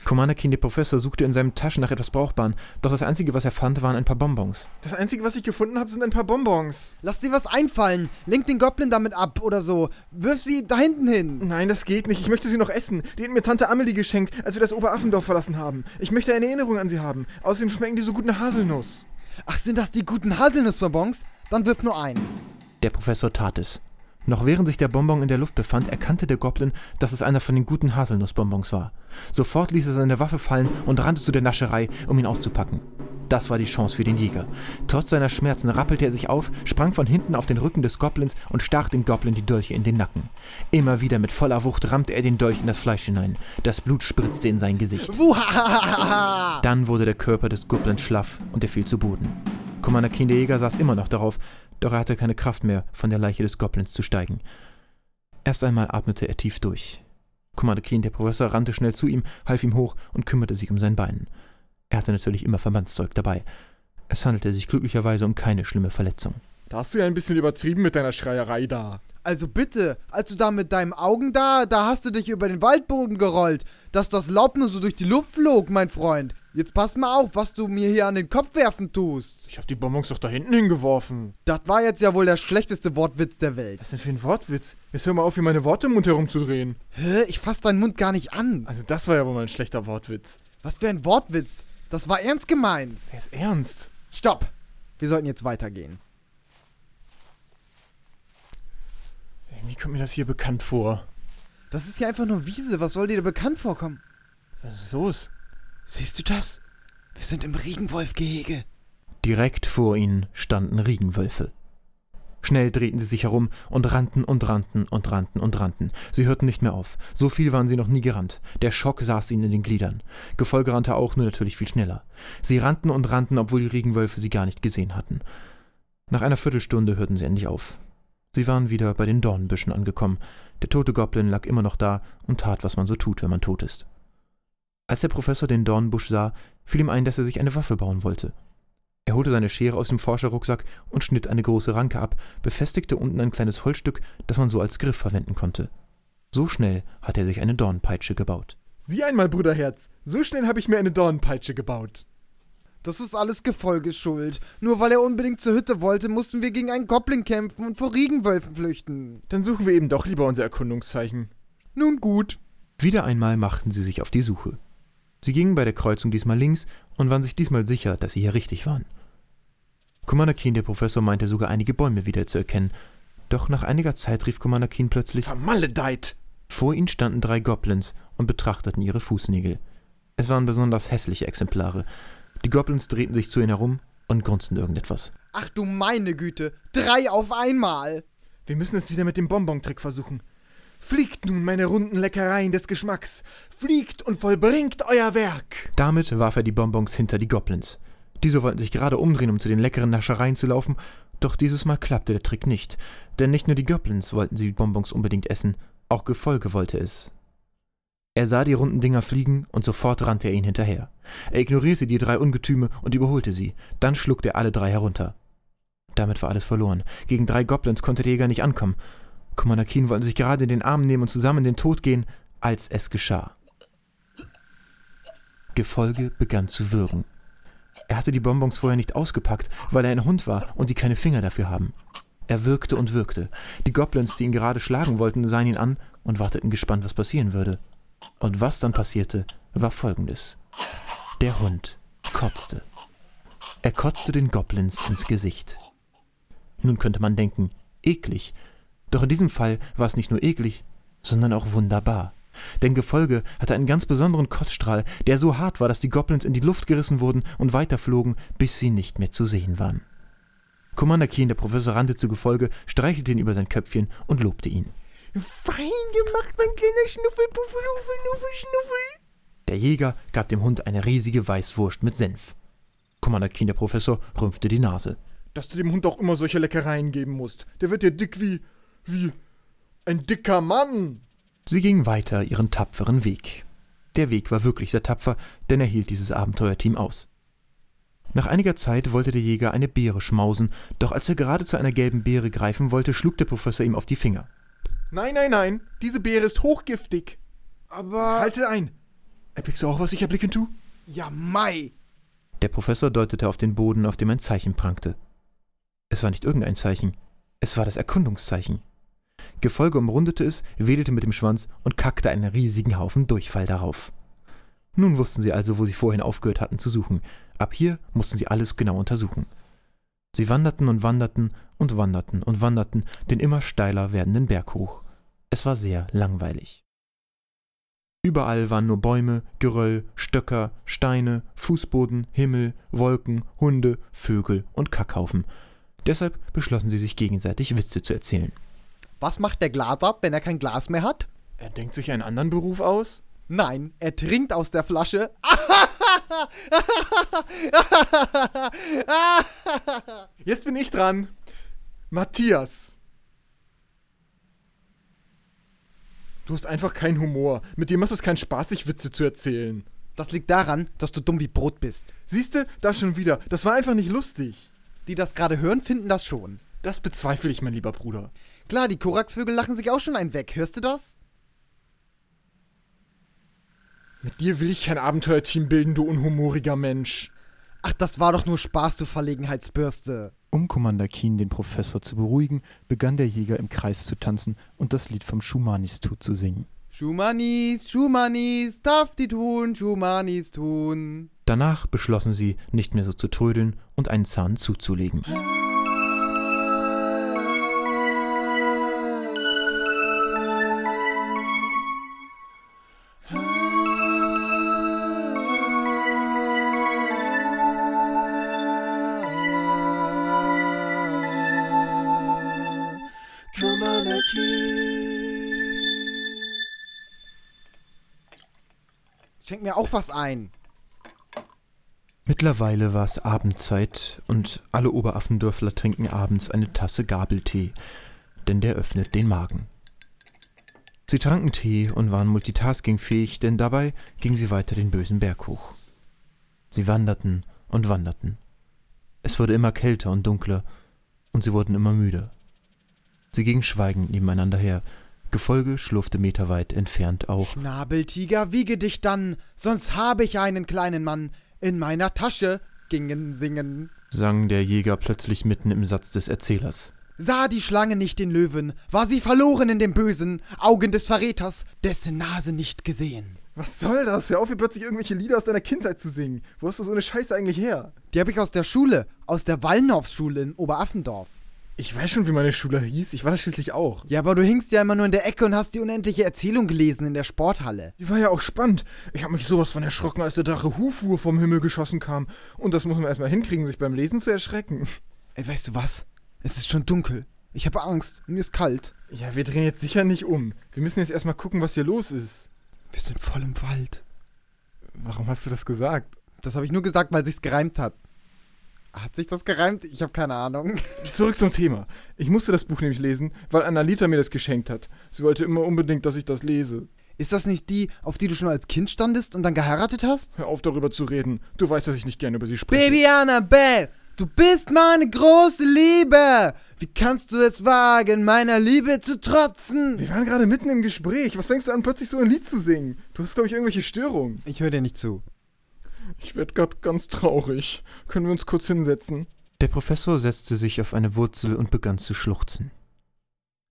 Speaker 1: Commander Keen, der Professor, suchte in seinen Taschen nach etwas Brauchbarem, doch das Einzige, was er fand, waren ein paar Bonbons.
Speaker 5: Das Einzige, was ich gefunden habe, sind ein paar Bonbons.
Speaker 6: Lass dir was einfallen. Lenk den Goblin damit ab oder so. Wirf sie da hinten hin.
Speaker 5: Nein, das geht nicht. Ich möchte sie noch essen. Die hat mir Tante Amelie geschenkt, als wir das Oberaffendorf verlassen haben. Ich möchte eine Erinnerung an sie haben. Außerdem schmecken die so gut nach Haselnuss.
Speaker 6: Ach, sind das die guten Haselnussbonbons? Dann wirf nur einen.
Speaker 1: Der Professor tat es. Noch während sich der Bonbon in der Luft befand, erkannte der Goblin, dass es einer von den guten Haselnussbonbons war. Sofort ließ er seine Waffe fallen und rannte zu der Nascherei, um ihn auszupacken. Das war die Chance für den Jäger. Trotz seiner Schmerzen rappelte er sich auf, sprang von hinten auf den Rücken des Goblins und stach dem Goblin die Dolche in den Nacken. Immer wieder mit voller Wucht rammte er den Dolch in das Fleisch hinein. Das Blut spritzte in sein Gesicht. Dann wurde der Körper des Goblins schlaff und er fiel zu Boden. Commander Jäger, saß immer noch darauf, doch er hatte keine Kraft mehr, von der Leiche des Goblins zu steigen. Erst einmal atmete er tief durch. Commander Keen, der Professor, rannte schnell zu ihm, half ihm hoch und kümmerte sich um sein Bein. Er hatte natürlich immer Verbandszeug dabei. Es handelte sich glücklicherweise um keine schlimme Verletzung.
Speaker 5: Da hast du ja ein bisschen übertrieben mit deiner Schreierei da.
Speaker 6: Also bitte, als du da mit deinen Augen da, da hast du dich über den Waldboden gerollt, dass das Laub nur so durch die Luft flog, mein Freund. Jetzt pass mal auf, was du mir hier an den Kopf werfen tust.
Speaker 5: Ich hab die Bonbons doch da hinten hingeworfen.
Speaker 6: Das war jetzt ja wohl der schlechteste Wortwitz der Welt.
Speaker 5: Was denn für ein Wortwitz? Jetzt hör mal auf, hier meine Worte im Mund herumzudrehen.
Speaker 6: Hä? Ich fass deinen Mund gar nicht an.
Speaker 5: Also das war ja wohl mal ein schlechter Wortwitz.
Speaker 6: Was für ein Wortwitz. Das war ernst gemeint.
Speaker 5: Der ist ernst.
Speaker 6: Stopp. Wir sollten jetzt weitergehen.
Speaker 5: Irgendwie kommt mir das hier bekannt vor.
Speaker 6: Das ist ja einfach nur Wiese. Was soll dir da bekannt vorkommen?
Speaker 5: Was ist los?
Speaker 6: Siehst du das? Wir sind im Regenwolfgehege.
Speaker 1: Direkt vor ihnen standen Regenwölfe. Schnell drehten sie sich herum und rannten und rannten und rannten und rannten. Sie hörten nicht mehr auf. So viel waren sie noch nie gerannt. Der Schock saß ihnen in den Gliedern. Gefolge rannte auch, nur natürlich viel schneller. Sie rannten und rannten, obwohl die Regenwölfe sie gar nicht gesehen hatten. Nach einer Viertelstunde hörten sie endlich auf. Sie waren wieder bei den Dornbüschen angekommen. Der tote Goblin lag immer noch da und tat, was man so tut, wenn man tot ist. Als der Professor den Dornbusch sah, fiel ihm ein, dass er sich eine Waffe bauen wollte. Holte seine Schere aus dem Forscherrucksack und schnitt eine große Ranke ab, befestigte unten ein kleines Holzstück, das man so als Griff verwenden konnte. So schnell hat er sich eine Dornpeitsche gebaut.
Speaker 5: Sieh einmal, Bruderherz, so schnell habe ich mir eine Dornpeitsche gebaut.
Speaker 6: Das ist alles Gefolges Schuld. Nur weil er unbedingt zur Hütte wollte, mussten wir gegen einen Goblin kämpfen und vor Regenwölfen flüchten.
Speaker 5: Dann suchen wir eben doch lieber unser Erkundungszeichen.
Speaker 6: Nun gut.
Speaker 1: Wieder einmal machten sie sich auf die Suche. Sie gingen bei der Kreuzung diesmal links und waren sich diesmal sicher, dass sie hier richtig waren. Commander Keen, der Professor, meinte sogar einige Bäume wiederzuerkennen. Doch nach einiger Zeit rief Commander Keen plötzlich:
Speaker 5: Vermaledeit!
Speaker 1: Vor ihnen standen drei Goblins und betrachteten ihre Fußnägel. Es waren besonders hässliche Exemplare. Die Goblins drehten sich zu ihnen herum und grunzten irgendetwas.
Speaker 6: Ach du meine Güte, drei auf einmal!
Speaker 5: Wir müssen es wieder mit dem Bonbon-Trick versuchen. Fliegt nun, meine runden Leckereien des Geschmacks! Fliegt und vollbringt euer Werk!
Speaker 1: Damit warf er die Bonbons hinter die Goblins. Diese wollten sich gerade umdrehen, um zu den leckeren Naschereien zu laufen, doch dieses Mal klappte der Trick nicht, denn nicht nur die Goblins wollten die Bonbons unbedingt essen, auch Gefolge wollte es. Er sah die runden Dinger fliegen und sofort rannte er ihnen hinterher. Er ignorierte die drei Ungetüme und überholte sie, dann schluckte er alle drei herunter. Damit war alles verloren. Gegen drei Goblins konnte der Jäger nicht ankommen. Commander Keen wollten sich gerade in den Arm nehmen und zusammen in den Tod gehen, als es geschah. Gefolge begann zu würgen. Er hatte die Bonbons vorher nicht ausgepackt, weil er ein Hund war und die keine Finger dafür haben. Er wirkte und wirkte. Die Goblins, die ihn gerade schlagen wollten, sahen ihn an und warteten gespannt, was passieren würde. Und was dann passierte, war folgendes. Der Hund kotzte. Er kotzte den Goblins ins Gesicht. Nun könnte man denken, eklig. Doch in diesem Fall war es nicht nur eklig, sondern auch wunderbar. Denn Gefolge hatte einen ganz besonderen Kotzstrahl, der so hart war, dass die Goblins in die Luft gerissen wurden und weiterflogen, bis sie nicht mehr zu sehen waren. Commander Keen, der Professor, rannte zu Gefolge, streichelte ihn über sein Köpfchen und lobte ihn.
Speaker 8: Fein gemacht, mein kleiner Schnuffel, Puffel, Uffel, Nuffel, Schnuffel.
Speaker 1: Der Jäger gab dem Hund eine riesige Weißwurst mit Senf. Commander Keen, der Professor, rümpfte die Nase.
Speaker 5: Dass du dem Hund auch immer solche Leckereien geben musst. Der wird ja dick wie. wie. ein dicker Mann.
Speaker 1: Sie gingen weiter ihren tapferen Weg. Der Weg war wirklich sehr tapfer, denn er hielt dieses Abenteuerteam aus. Nach einiger Zeit wollte der Jäger eine Beere schmausen, doch als er gerade zu einer gelben Beere greifen wollte, schlug der Professor ihm auf die Finger.
Speaker 5: Nein, nein, nein, diese Beere ist hochgiftig.
Speaker 6: Aber.
Speaker 5: Halte ein. Erblickst du auch, was ich erblicken tu?
Speaker 6: Ja, Mai!
Speaker 1: Der Professor deutete auf den Boden, auf dem ein Zeichen prangte. Es war nicht irgendein Zeichen, es war das Erkundungszeichen. Gefolge umrundete es, wedelte mit dem Schwanz und kackte einen riesigen Haufen Durchfall darauf. Nun wussten sie also, wo sie vorhin aufgehört hatten zu suchen. Ab hier mussten sie alles genau untersuchen. Sie wanderten und wanderten und wanderten und wanderten den immer steiler werdenden Berg hoch. Es war sehr langweilig. Überall waren nur Bäume, Geröll, Stöcker, Steine, Fußboden, Himmel, Wolken, Hunde, Vögel und Kackhaufen. Deshalb beschlossen sie sich gegenseitig Witze zu erzählen.
Speaker 6: Was macht der Glaser, wenn er kein Glas mehr hat?
Speaker 5: Er denkt sich einen anderen Beruf aus?
Speaker 6: Nein, er trinkt aus der Flasche.
Speaker 5: Jetzt bin ich dran. Matthias. Du hast einfach keinen Humor. Mit dir macht es keinen Spaß, sich Witze zu erzählen.
Speaker 6: Das liegt daran, dass du dumm wie Brot bist.
Speaker 5: Siehste, da schon wieder. Das war einfach nicht lustig.
Speaker 6: Die das gerade hören, finden das schon.
Speaker 5: Das bezweifle ich, mein lieber Bruder.
Speaker 6: Klar, die Koraxvögel lachen sich auch schon einen weg. Hörst du das?
Speaker 5: Mit dir will ich kein Abenteuerteam bilden, du unhumoriger Mensch.
Speaker 6: Ach, das war doch nur Spaß, du Verlegenheitsbürste.
Speaker 1: Um Commander Keen, den Professor, zu beruhigen, begann der Jäger im Kreis zu tanzen und das Lied vom Schumanis-Tut zu singen.
Speaker 6: Schumanis, Schumanis, darf die tun, Schumanis tun.
Speaker 1: Danach beschlossen sie, nicht mehr so zu trödeln und einen Zahn zuzulegen.
Speaker 6: Schenk mir auch was ein.
Speaker 1: Mittlerweile war es Abendzeit und alle Oberaffendörfler trinken abends eine Tasse Gabeltee, denn der öffnet den Magen. Sie tranken Tee und waren multitaskingfähig, denn dabei gingen sie weiter den bösen Berg hoch. Sie wanderten und wanderten. Es wurde immer kälter und dunkler, und sie wurden immer müder. Sie gingen schweigend nebeneinander her, Gefolge schlurfte meterweit entfernt auch.
Speaker 6: Schnabeltiger, wiege dich dann, sonst habe ich einen kleinen Mann in meiner Tasche, gingen singen.
Speaker 1: sang der Jäger plötzlich mitten im Satz des Erzählers.
Speaker 6: Sah die Schlange nicht den Löwen, war sie verloren in dem bösen Augen des Verräters, dessen Nase nicht gesehen.
Speaker 5: Was soll das? Hör auf, hier plötzlich irgendwelche Lieder aus deiner Kindheit zu singen. Wo hast du so eine Scheiße eigentlich her?
Speaker 6: Die habe ich aus der Schule, aus der Wallnorfschule in Oberaffendorf.
Speaker 5: Ich weiß schon, wie meine Schule hieß. Ich war da schließlich auch.
Speaker 6: Ja, aber du hingst ja immer nur in der Ecke und hast die unendliche Erzählung gelesen in der Sporthalle.
Speaker 5: Die war ja auch spannend. Ich habe mich sowas von erschrocken, als der Drache Hufur vom Himmel geschossen kam. Und das muss man erstmal hinkriegen, sich beim Lesen zu erschrecken.
Speaker 6: Ey, weißt du was? Es ist schon dunkel. Ich habe Angst. Mir ist kalt.
Speaker 5: Ja, wir drehen jetzt sicher nicht um. Wir müssen jetzt erstmal gucken, was hier los ist.
Speaker 6: Wir sind voll im Wald.
Speaker 5: Warum hast du das gesagt?
Speaker 6: Das habe ich nur gesagt, weil sich's gereimt hat. Hat sich das gereimt? Ich habe keine Ahnung.
Speaker 5: Zurück zum Thema. Ich musste das Buch nämlich lesen, weil Annalita mir das geschenkt hat. Sie wollte immer unbedingt, dass ich das lese.
Speaker 6: Ist das nicht die, auf die du schon als Kind standest und dann geheiratet hast?
Speaker 5: Hör auf, darüber zu reden. Du weißt, dass ich nicht gerne über sie spreche.
Speaker 6: Baby Annabelle, du bist meine große Liebe. Wie kannst du es wagen, meiner Liebe zu trotzen?
Speaker 5: Wir waren gerade mitten im Gespräch. Was fängst du an, plötzlich so ein Lied zu singen? Du hast, glaube ich, irgendwelche Störungen.
Speaker 6: Ich höre dir nicht zu.
Speaker 5: Ich werde gerade ganz traurig. Können wir uns kurz hinsetzen?
Speaker 1: Der Professor setzte sich auf eine Wurzel und begann zu schluchzen.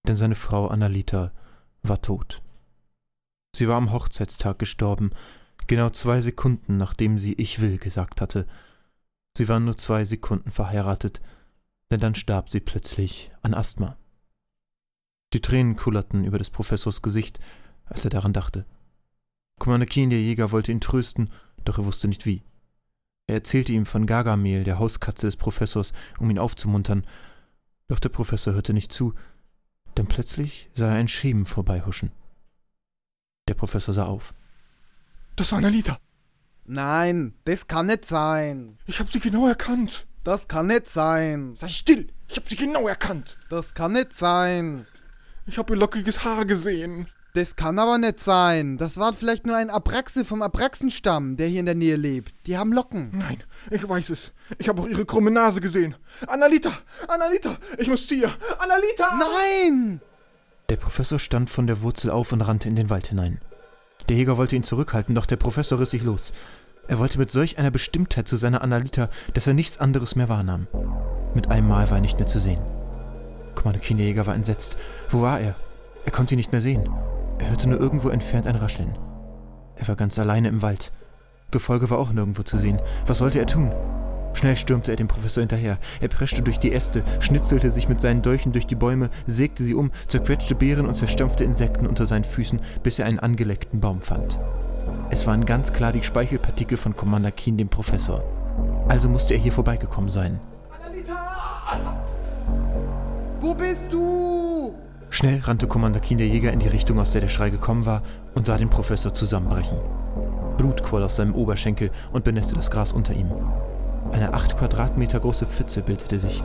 Speaker 1: Denn seine Frau Annalita war tot. Sie war am Hochzeitstag gestorben, genau zwei Sekunden nachdem sie Ich will gesagt hatte. Sie waren nur zwei Sekunden verheiratet, denn dann starb sie plötzlich an Asthma. Die Tränen kullerten über des Professors Gesicht, als er daran dachte. Commander der Jäger, wollte ihn trösten, doch er wusste nicht wie. Er erzählte ihm von Gargamel, der Hauskatze des Professors, um ihn aufzumuntern, doch der Professor hörte nicht zu, denn plötzlich sah er ein Schemen vorbeihuschen. Der Professor sah auf.
Speaker 5: Das war Annalita.
Speaker 6: Nein, das kann nicht sein.
Speaker 5: Ich habe sie genau erkannt.
Speaker 6: Das kann nicht sein.
Speaker 5: Sei still. Ich habe sie genau erkannt.
Speaker 6: Das kann nicht sein.
Speaker 5: Ich habe ihr lockiges Haar gesehen.
Speaker 6: Das kann aber nicht sein. Das war vielleicht nur ein Abraxe vom Abraxenstamm, der hier in der Nähe lebt. Die haben Locken.
Speaker 5: Nein, ich weiß es. Ich habe auch ihre krumme Nase gesehen. Annalita! Annalita! Ich muss zu ihr! Annalita!
Speaker 6: Nein!
Speaker 1: Der Professor stand von der Wurzel auf und rannte in den Wald hinein. Der Jäger wollte ihn zurückhalten, doch der Professor riss sich los. Er wollte mit solch einer Bestimmtheit zu seiner Annalita, dass er nichts anderes mehr wahrnahm. Mit einem Mal war er nicht mehr zu sehen. Commander Keen, der Jäger, war entsetzt. Wo war er? Er konnte ihn nicht mehr sehen. Er hörte nur irgendwo entfernt ein Rascheln. Er war ganz alleine im Wald. Gefolge war auch nirgendwo zu sehen. Was sollte er tun? Schnell stürmte er dem Professor hinterher. Er preschte durch die Äste, schnitzelte sich mit seinen Dolchen durch die Bäume, sägte sie um, zerquetschte Beeren und zerstampfte Insekten unter seinen Füßen, bis er einen angeleckten Baum fand. Es waren ganz klar die Speichelpartikel von Commander Keen, dem Professor. Also musste er hier vorbeigekommen sein.
Speaker 6: Wo bist du?
Speaker 1: Schnell rannte Commander Keen, der Jäger, in die Richtung, aus der der Schrei gekommen war, und sah den Professor zusammenbrechen. Blut quoll aus seinem Oberschenkel und benässte das Gras unter ihm. Eine acht Quadratmeter große Pfütze bildete sich.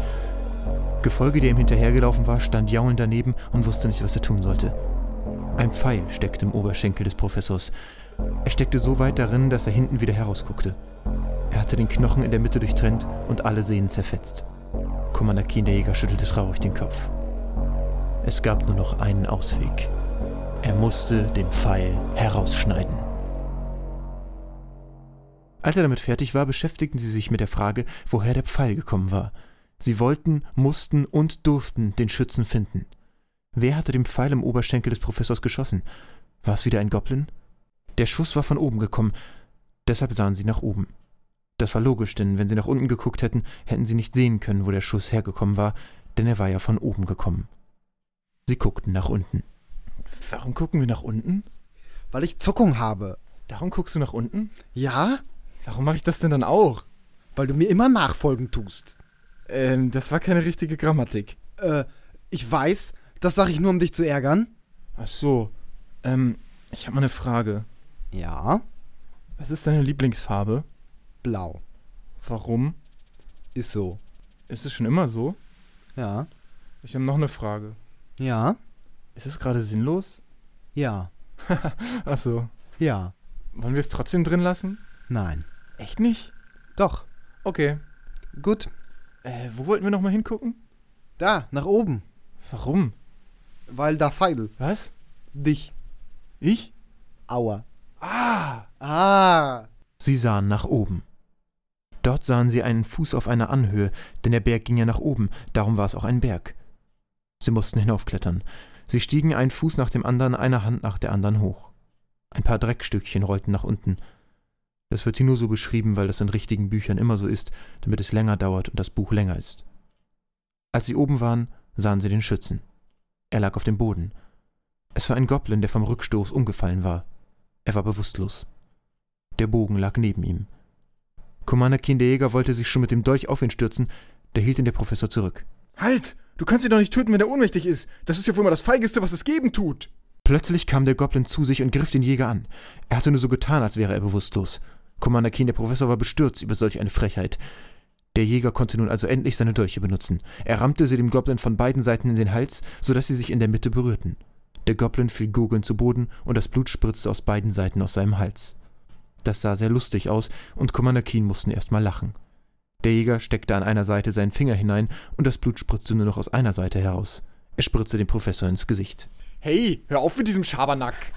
Speaker 1: Gefolge, der ihm hinterhergelaufen war, stand jaulend daneben und wusste nicht, was er tun sollte. Ein Pfeil steckte im Oberschenkel des Professors. Er steckte so weit darin, dass er hinten wieder herausguckte. Er hatte den Knochen in der Mitte durchtrennt und alle Sehnen zerfetzt. Commander Keen, der Jäger, schüttelte traurig den Kopf. Es gab nur noch einen Ausweg. Er musste den Pfeil herausschneiden. Als er damit fertig war, beschäftigten sie sich mit der Frage, woher der Pfeil gekommen war. Sie wollten, mussten und durften den Schützen finden. Wer hatte den Pfeil im Oberschenkel des Professors geschossen? War es wieder ein Goblin? Der Schuss war von oben gekommen, deshalb sahen sie nach oben. Das war logisch, denn wenn sie nach unten geguckt hätten, hätten sie nicht sehen können, wo der Schuss hergekommen war, denn er war ja von oben gekommen. Sie guckten nach unten.
Speaker 5: Warum gucken wir nach unten?
Speaker 6: Weil ich Zuckung habe.
Speaker 5: Darum guckst du nach unten?
Speaker 6: Ja?
Speaker 5: Warum mache ich das denn dann auch?
Speaker 6: Weil du mir immer nachfolgen tust.
Speaker 5: Ähm, das war keine richtige Grammatik.
Speaker 6: Äh, ich weiß, das sage ich nur, um dich zu ärgern.
Speaker 5: Ach so. Ähm, ich habe mal eine Frage.
Speaker 6: Ja?
Speaker 5: Was ist deine Lieblingsfarbe?
Speaker 6: Blau.
Speaker 5: Warum?
Speaker 6: Ist so.
Speaker 5: Ist es schon immer so?
Speaker 6: Ja.
Speaker 5: Ich habe noch eine Frage.
Speaker 6: Ja?
Speaker 5: Ist es gerade sinnlos?
Speaker 6: Ja.
Speaker 5: Ach so.
Speaker 6: Ja.
Speaker 5: Wollen wir es trotzdem drin lassen?
Speaker 6: Nein.
Speaker 5: Echt nicht?
Speaker 6: Doch.
Speaker 5: Okay.
Speaker 6: Gut.
Speaker 5: Äh, wo wollten wir nochmal hingucken?
Speaker 6: Da, nach oben.
Speaker 5: Warum?
Speaker 6: Weil da Feidel.
Speaker 5: Was?
Speaker 6: Dich.
Speaker 5: Ich?
Speaker 6: Aua.
Speaker 5: Ah!
Speaker 6: Ah.
Speaker 1: Sie sahen nach oben. Dort sahen sie einen Fuß auf einer Anhöhe, denn der Berg ging ja nach oben, darum war es auch ein Berg. Sie mussten hinaufklettern. Sie stiegen einen Fuß nach dem anderen, eine Hand nach der anderen hoch. Ein paar Dreckstückchen rollten nach unten. Das wird hier nur so beschrieben, weil das in richtigen Büchern immer so ist, damit es länger dauert und das Buch länger ist. Als sie oben waren, sahen sie den Schützen. Er lag auf dem Boden. Es war ein Goblin, der vom Rückstoß umgefallen war. Er war bewusstlos. Der Bogen lag neben ihm. Commander Keen, der Jäger, wollte sich schon mit dem Dolch auf ihn stürzen, da hielt ihn der Professor zurück.
Speaker 5: Halt! Du kannst ihn doch nicht töten, wenn er ohnmächtig ist. Das ist ja wohl mal das Feigeste, was es geben tut.
Speaker 1: Plötzlich kam der Goblin zu sich und griff den Jäger an. Er hatte nur so getan, als wäre er bewusstlos. Commander Keen, der Professor, war bestürzt über solch eine Frechheit. Der Jäger konnte nun also endlich seine Dolche benutzen. Er rammte sie dem Goblin von beiden Seiten in den Hals, so dass sie sich in der Mitte berührten. Der Goblin fiel gurgelnd zu Boden und das Blut spritzte aus beiden Seiten aus seinem Hals. Das sah sehr lustig aus und Commander Keen mussten erst mal lachen. Der Jäger steckte an einer Seite seinen Finger hinein und das Blut spritzte nur noch aus einer Seite heraus. Er spritzte dem Professor ins Gesicht.
Speaker 5: Hey, hör auf mit diesem Schabernack.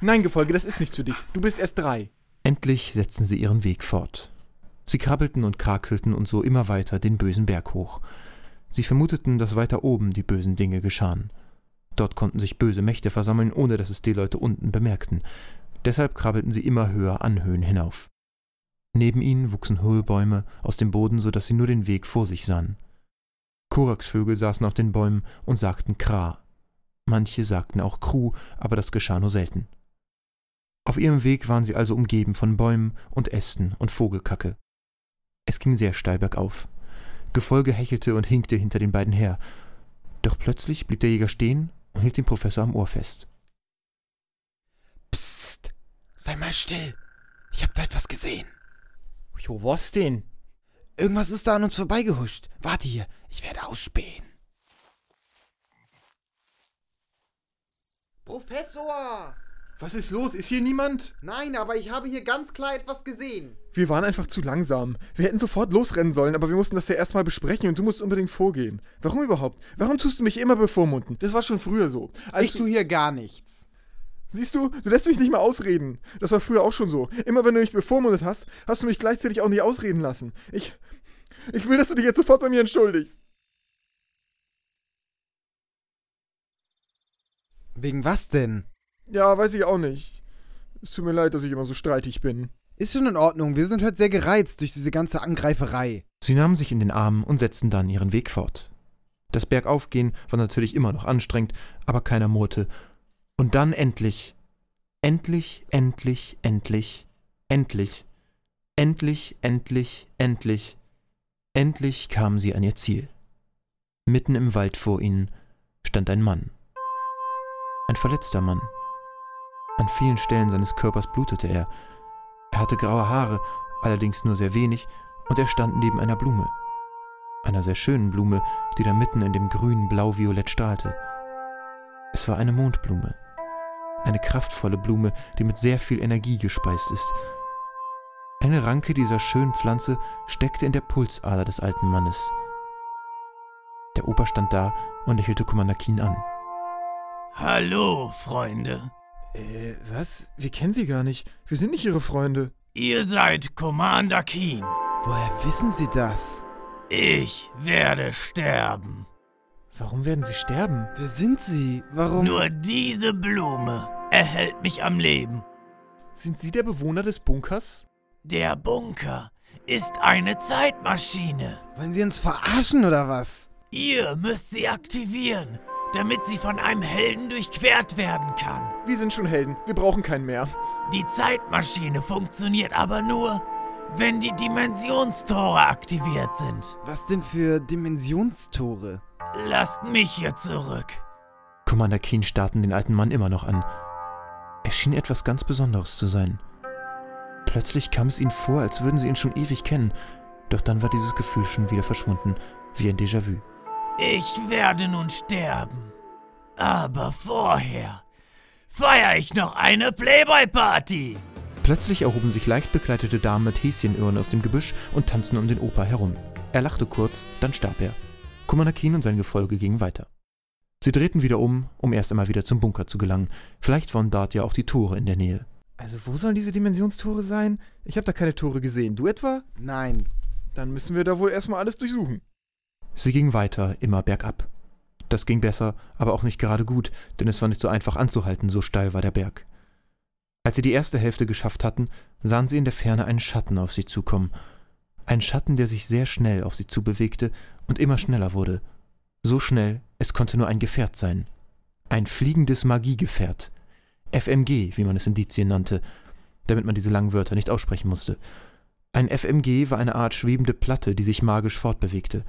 Speaker 5: Nein, Gefolge, das ist nicht für dich. Du bist erst drei.
Speaker 1: Endlich setzten sie ihren Weg fort. Sie krabbelten und kraxelten und so immer weiter den bösen Berg hoch. Sie vermuteten, dass weiter oben die bösen Dinge geschahen. Dort konnten sich böse Mächte versammeln, ohne dass es die Leute unten bemerkten. Deshalb krabbelten sie immer höher Anhöhen hinauf. Neben ihnen wuchsen hohe Bäume aus dem Boden, so dass sie nur den Weg vor sich sahen. Koraxvögel saßen auf den Bäumen und sagten Kra. Manche sagten auch Kru, aber das geschah nur selten. Auf ihrem Weg waren sie also umgeben von Bäumen und Ästen und Vogelkacke. Es ging sehr steil bergauf. Gefolge hechelte und hinkte hinter den beiden her. Doch plötzlich blieb der Jäger stehen und hielt den Professor am Ohr fest.
Speaker 6: Psst. Sei mal still. Ich hab da etwas gesehen.
Speaker 5: Jo, was denn?
Speaker 6: Irgendwas ist da an uns vorbeigehuscht. Warte hier, ich werde ausspähen. Professor!
Speaker 5: Was ist los? Ist hier niemand?
Speaker 6: Nein, aber ich habe hier ganz klar etwas gesehen.
Speaker 5: Wir waren einfach zu langsam. Wir hätten sofort losrennen sollen, aber wir mussten das ja erstmal besprechen und du musst unbedingt vorgehen. Warum überhaupt? Warum tust du mich immer bevormunden? Das war schon früher so. Als
Speaker 6: ich tue hier gar nichts.
Speaker 5: Siehst du, du lässt mich nicht mal ausreden. Das war früher auch schon so. Immer wenn du mich bevormundet hast, hast du mich gleichzeitig auch nicht ausreden lassen. Ich. Ich will, dass du dich jetzt sofort bei mir entschuldigst.
Speaker 6: Wegen was denn?
Speaker 5: Ja, weiß ich auch nicht. Es tut mir leid, dass ich immer so streitig bin.
Speaker 6: Ist schon in Ordnung, wir sind heute sehr gereizt durch diese ganze Angreiferei.
Speaker 1: Sie nahmen sich in den Arm und setzten dann ihren Weg fort. Das Bergaufgehen war natürlich immer noch anstrengend, aber keiner murrte. Und dann endlich, endlich, endlich, endlich, endlich, endlich, endlich, endlich, endlich kamen sie an ihr Ziel. Mitten im Wald vor ihnen stand ein Mann. Ein verletzter Mann. An vielen Stellen seines Körpers blutete er. Er hatte graue Haare, allerdings nur sehr wenig, und er stand neben einer Blume. Einer sehr schönen Blume, die da mitten in dem grün blau-violett strahlte. Es war eine Mondblume. Eine kraftvolle Blume, die mit sehr viel Energie gespeist ist. Eine Ranke dieser schönen Pflanze steckte in der Pulsader des alten Mannes. Der Opa stand da und lächelte Commander Keen an.
Speaker 10: Hallo, Freunde.
Speaker 5: Äh, was? Wir kennen sie gar nicht. Wir sind nicht ihre Freunde.
Speaker 10: Ihr seid Commander Keen.
Speaker 6: Woher wissen Sie das?
Speaker 10: Ich werde sterben.
Speaker 5: Warum werden sie sterben?
Speaker 6: Wer sind Sie? Warum?
Speaker 10: Nur diese Blume erhält mich am Leben.
Speaker 5: Sind Sie der Bewohner des Bunkers?
Speaker 10: Der Bunker ist eine Zeitmaschine.
Speaker 6: Wollen Sie uns verarschen oder was?
Speaker 10: Ihr müsst sie aktivieren, damit sie von einem Helden durchquert werden kann.
Speaker 5: Wir sind schon Helden. Wir brauchen keinen mehr.
Speaker 10: Die Zeitmaschine funktioniert aber nur, wenn die Dimensionstore aktiviert sind.
Speaker 6: Was denn für Dimensionstore?
Speaker 10: Lasst mich hier zurück.
Speaker 1: Commander Keen starrten den alten Mann immer noch an. Er schien etwas ganz Besonderes zu sein. Plötzlich kam es ihnen vor, als würden sie ihn schon ewig kennen, doch dann war dieses Gefühl schon wieder verschwunden, wie ein Déjà-vu.
Speaker 10: Ich werde nun sterben. Aber vorher feiere ich noch eine Playboy-Party.
Speaker 1: Plötzlich erhoben sich leicht bekleidete Damen mit Häschenöhren aus dem Gebüsch und tanzten um den Opa herum. Er lachte kurz, dann starb er. Kumanakin und sein Gefolge gingen weiter. Sie drehten wieder um, um erst einmal wieder zum Bunker zu gelangen. Vielleicht waren dort ja auch die Tore in der Nähe.
Speaker 5: Also wo sollen diese Dimensionstore sein? Ich habe da keine Tore gesehen. Du etwa?
Speaker 6: Nein.
Speaker 5: Dann müssen wir da wohl erstmal alles durchsuchen.
Speaker 1: Sie gingen weiter, immer bergab. Das ging besser, aber auch nicht gerade gut, denn es war nicht so einfach anzuhalten, so steil war der Berg. Als sie die erste Hälfte geschafft hatten, sahen sie in der Ferne einen Schatten auf sie zukommen. Ein Schatten, der sich sehr schnell auf sie zubewegte und immer schneller wurde. So schnell, es konnte nur ein Gefährt sein. Ein fliegendes Magiegefährt. FMG, wie man es in Dizien nannte, damit man diese langen Wörter nicht aussprechen musste. Ein FMG war eine Art schwebende Platte, die sich magisch fortbewegte.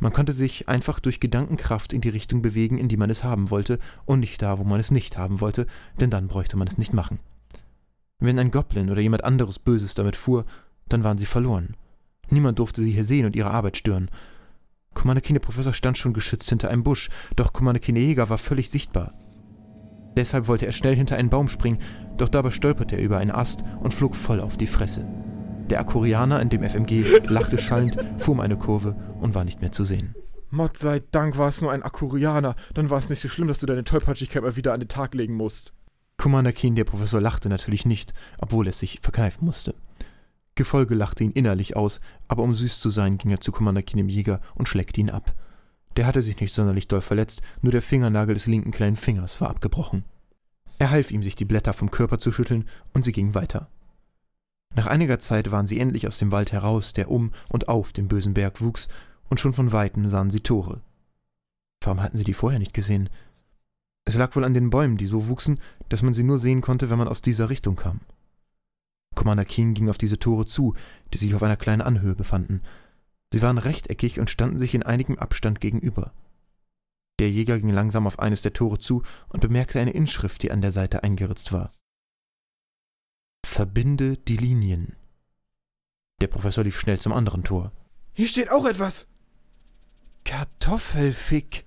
Speaker 1: Man konnte sich einfach durch Gedankenkraft in die Richtung bewegen, in die man es haben wollte, und nicht da, wo man es nicht haben wollte, denn dann bräuchte man es nicht machen. Wenn ein Goblin oder jemand anderes Böses damit fuhr, dann waren sie verloren. Niemand durfte sie hier sehen und ihre Arbeit stören. Commander Professor stand schon geschützt hinter einem Busch, doch Commander Jäger war völlig sichtbar. Deshalb wollte er schnell hinter einen Baum springen, doch dabei stolperte er über einen Ast und flog voll auf die Fresse. Der Akurianer in dem FMG lachte schallend, fuhr um eine Kurve und war nicht mehr zu sehen.
Speaker 5: Mott sei Dank war es nur ein Akurianer, dann war es nicht so schlimm, dass du deine Tollpatschigkeit mal wieder an den Tag legen musst.
Speaker 1: Commander Keen, der Professor, lachte natürlich nicht, obwohl er es sich verkneifen musste. Gefolge lachte ihn innerlich aus, aber um süß zu sein, ging er zu Commander Keen Jäger und schleckte ihn ab. Der hatte sich nicht sonderlich doll verletzt, nur der Fingernagel des linken kleinen Fingers war abgebrochen. Er half ihm, sich die Blätter vom Körper zu schütteln, und sie gingen weiter. Nach einiger Zeit waren sie endlich aus dem Wald heraus, der um und auf dem bösen Berg wuchs, und schon von weitem sahen sie Tore. Warum hatten sie die vorher nicht gesehen? Es lag wohl an den Bäumen, die so wuchsen, dass man sie nur sehen konnte, wenn man aus dieser Richtung kam. Commander King ging auf diese Tore zu, die sich auf einer kleinen Anhöhe befanden. Sie waren rechteckig und standen sich in einigem Abstand gegenüber. Der Jäger ging langsam auf eines der Tore zu und bemerkte eine Inschrift, die an der Seite eingeritzt war. Verbinde die Linien. Der Professor lief schnell zum anderen Tor.
Speaker 5: Hier steht auch etwas.
Speaker 1: Kartoffelfick.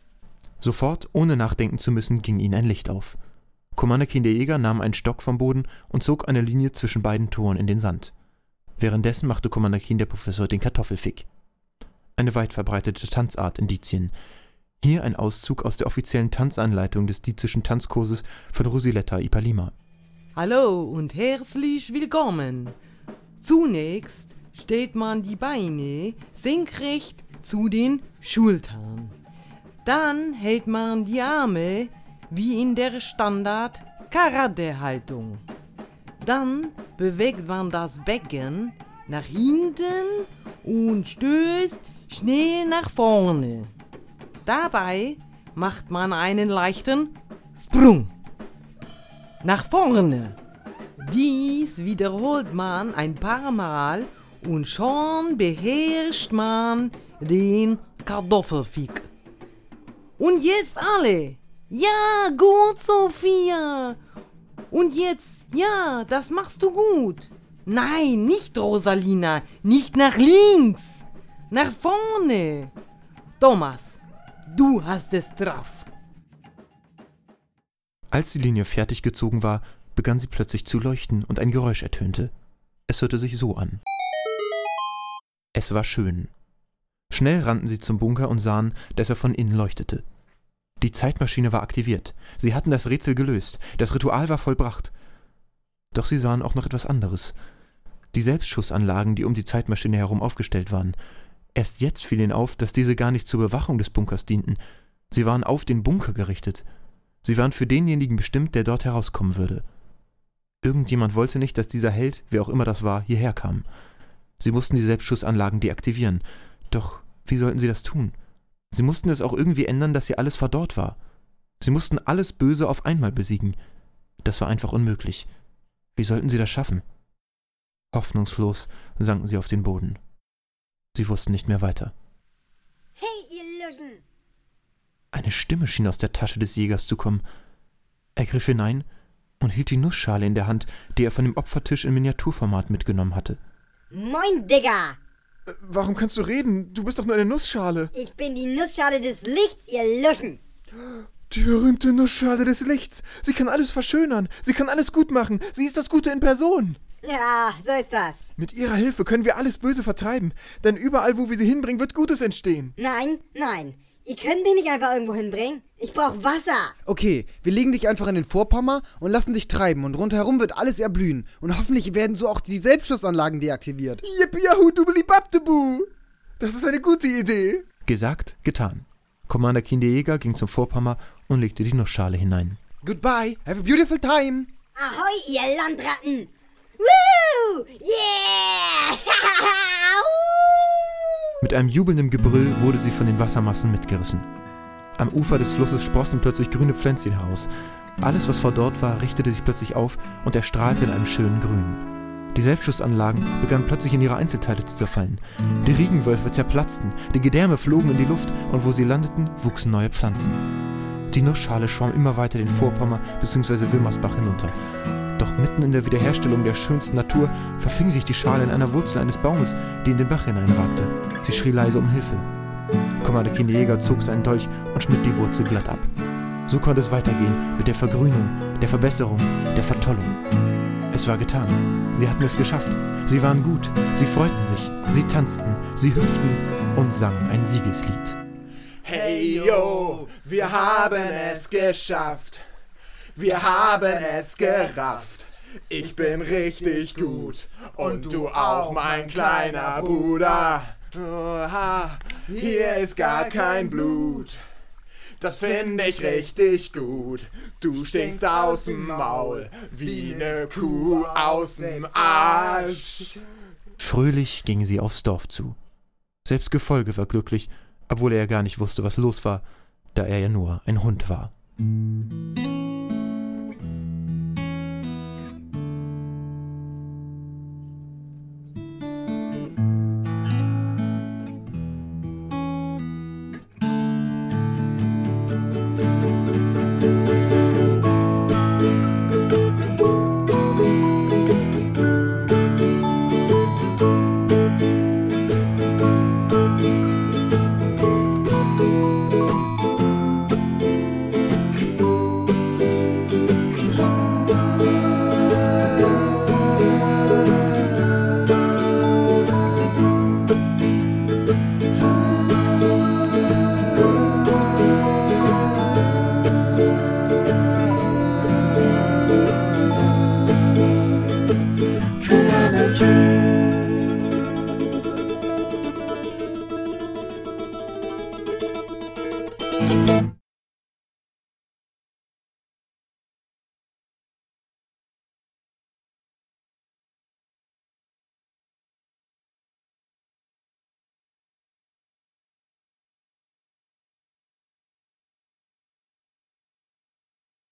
Speaker 1: Sofort, ohne nachdenken zu müssen, ging ihnen ein Licht auf. Kommanderkin der Jäger nahm einen Stock vom Boden und zog eine Linie zwischen beiden Toren in den Sand. Währenddessen machte Kommanderkin der Professor den Kartoffelfick eine weit verbreitete Tanzart in Dizien. Hier ein Auszug aus der offiziellen Tanzanleitung des dizischen Tanzkurses von Rosiletta Ipalima.
Speaker 11: Hallo und herzlich willkommen. Zunächst stellt man die Beine senkrecht zu den Schultern. Dann hält man die Arme wie in der Standard Karate-Haltung. Dann bewegt man das Becken nach hinten und stößt schnell nach vorne. Dabei macht man einen leichten Sprung nach vorne. Dies wiederholt man ein paar Mal und schon beherrscht man den Kartoffelfick. Und jetzt alle. Ja, gut, Sophia. Und jetzt, ja, das machst du gut. Nein, nicht Rosalina, nicht nach links. Nach vorne! Thomas, du hast es drauf.
Speaker 1: Als die Linie fertig gezogen war, begann sie plötzlich zu leuchten und ein Geräusch ertönte. Es hörte sich so an. Es war schön. Schnell rannten sie zum Bunker und sahen, dass er von innen leuchtete. Die Zeitmaschine war aktiviert. Sie hatten das Rätsel gelöst. Das Ritual war vollbracht. Doch sie sahen auch noch etwas anderes. Die Selbstschussanlagen, die um die Zeitmaschine herum aufgestellt waren. Erst jetzt fiel ihnen auf, dass diese gar nicht zur Bewachung des Bunkers dienten. Sie waren auf den Bunker gerichtet. Sie waren für denjenigen bestimmt, der dort herauskommen würde. Irgendjemand wollte nicht, dass dieser Held, wer auch immer das war, hierher kam. Sie mussten die Selbstschussanlagen deaktivieren. Doch wie sollten sie das tun? Sie mussten es auch irgendwie ändern, dass hier alles verdorrt war. Sie mussten alles Böse auf einmal besiegen. Das war einfach unmöglich. Wie sollten sie das schaffen? Hoffnungslos sanken sie auf den Boden. Sie wussten nicht mehr weiter.
Speaker 12: Hey, ihr Luschen!
Speaker 1: Eine Stimme schien aus der Tasche des Jägers zu kommen. Er griff hinein und hielt die Nussschale in der Hand, die er von dem Opfertisch in Miniaturformat mitgenommen hatte.
Speaker 12: Moin, Digga!
Speaker 5: Warum kannst du reden? Du bist doch nur eine Nussschale.
Speaker 12: Ich bin die Nussschale des Lichts, ihr Luschen!
Speaker 5: Die berühmte Nussschale des Lichts. Sie kann alles verschönern. Sie kann alles gut machen. Sie ist das Gute in Person.
Speaker 12: Ja, so ist das.
Speaker 5: Mit ihrer Hilfe können wir alles Böse vertreiben, denn überall, wo wir sie hinbringen, wird Gutes entstehen.
Speaker 12: Nein, nein. Ihr könnt mich nicht einfach irgendwo hinbringen. Ich brauche Wasser.
Speaker 6: Okay, wir legen dich einfach in den Vorpommer und lassen dich treiben und rundherum wird alles erblühen. Und hoffentlich werden so auch die Selbstschussanlagen deaktiviert.
Speaker 5: Yippie-Yahoo! Das ist eine gute Idee.
Speaker 1: Gesagt, getan. Commander Kinderjäger ging zum Vorpommer und legte die Nussschale hinein.
Speaker 6: Goodbye, have a beautiful time.
Speaker 12: Ahoi, ihr Landratten. Woo! Yeah!
Speaker 1: Mit einem jubelnden Gebrüll wurde sie von den Wassermassen mitgerissen. Am Ufer des Flusses sprossen plötzlich grüne Pflänzchen heraus. Alles, was vor dort war, richtete sich plötzlich auf und erstrahlte in einem schönen Grün. Die Selbstschussanlagen begannen plötzlich in ihre Einzelteile zu zerfallen. Die Regenwölfe zerplatzten, die Gedärme flogen in die Luft und wo sie landeten, wuchsen neue Pflanzen. Die Nussschale schwamm immer weiter den Vorpommer bzw. Wilmersbach hinunter. Doch mitten in der Wiederherstellung der schönsten Natur verfing sich die Schale in einer Wurzel eines Baumes, die in den Bach hineinragte. Sie schrie leise um Hilfe. Commander Kinderjäger zog seinen Dolch und schnitt die Wurzel glatt ab. So konnte es weitergehen mit der Vergrünung, der Verbesserung, der Vertollung. Es war getan. Sie hatten es geschafft. Sie waren gut. Sie freuten sich. Sie tanzten. Sie hüpften und sangen ein Siegeslied.
Speaker 4: Hey yo, wir haben es geschafft. Wir haben es gerafft. Ich bin richtig gut. Und du auch, mein kleiner Bruder. Oha, hier ist gar kein Blut. Das finde ich richtig gut. Du stinkst aus dem Maul wie ne Kuh aus dem Arsch.
Speaker 1: Fröhlich gingen sie aufs Dorf zu. Selbst Gefolge war glücklich, obwohl er ja gar nicht wusste, was los war, da er ja nur ein Hund war.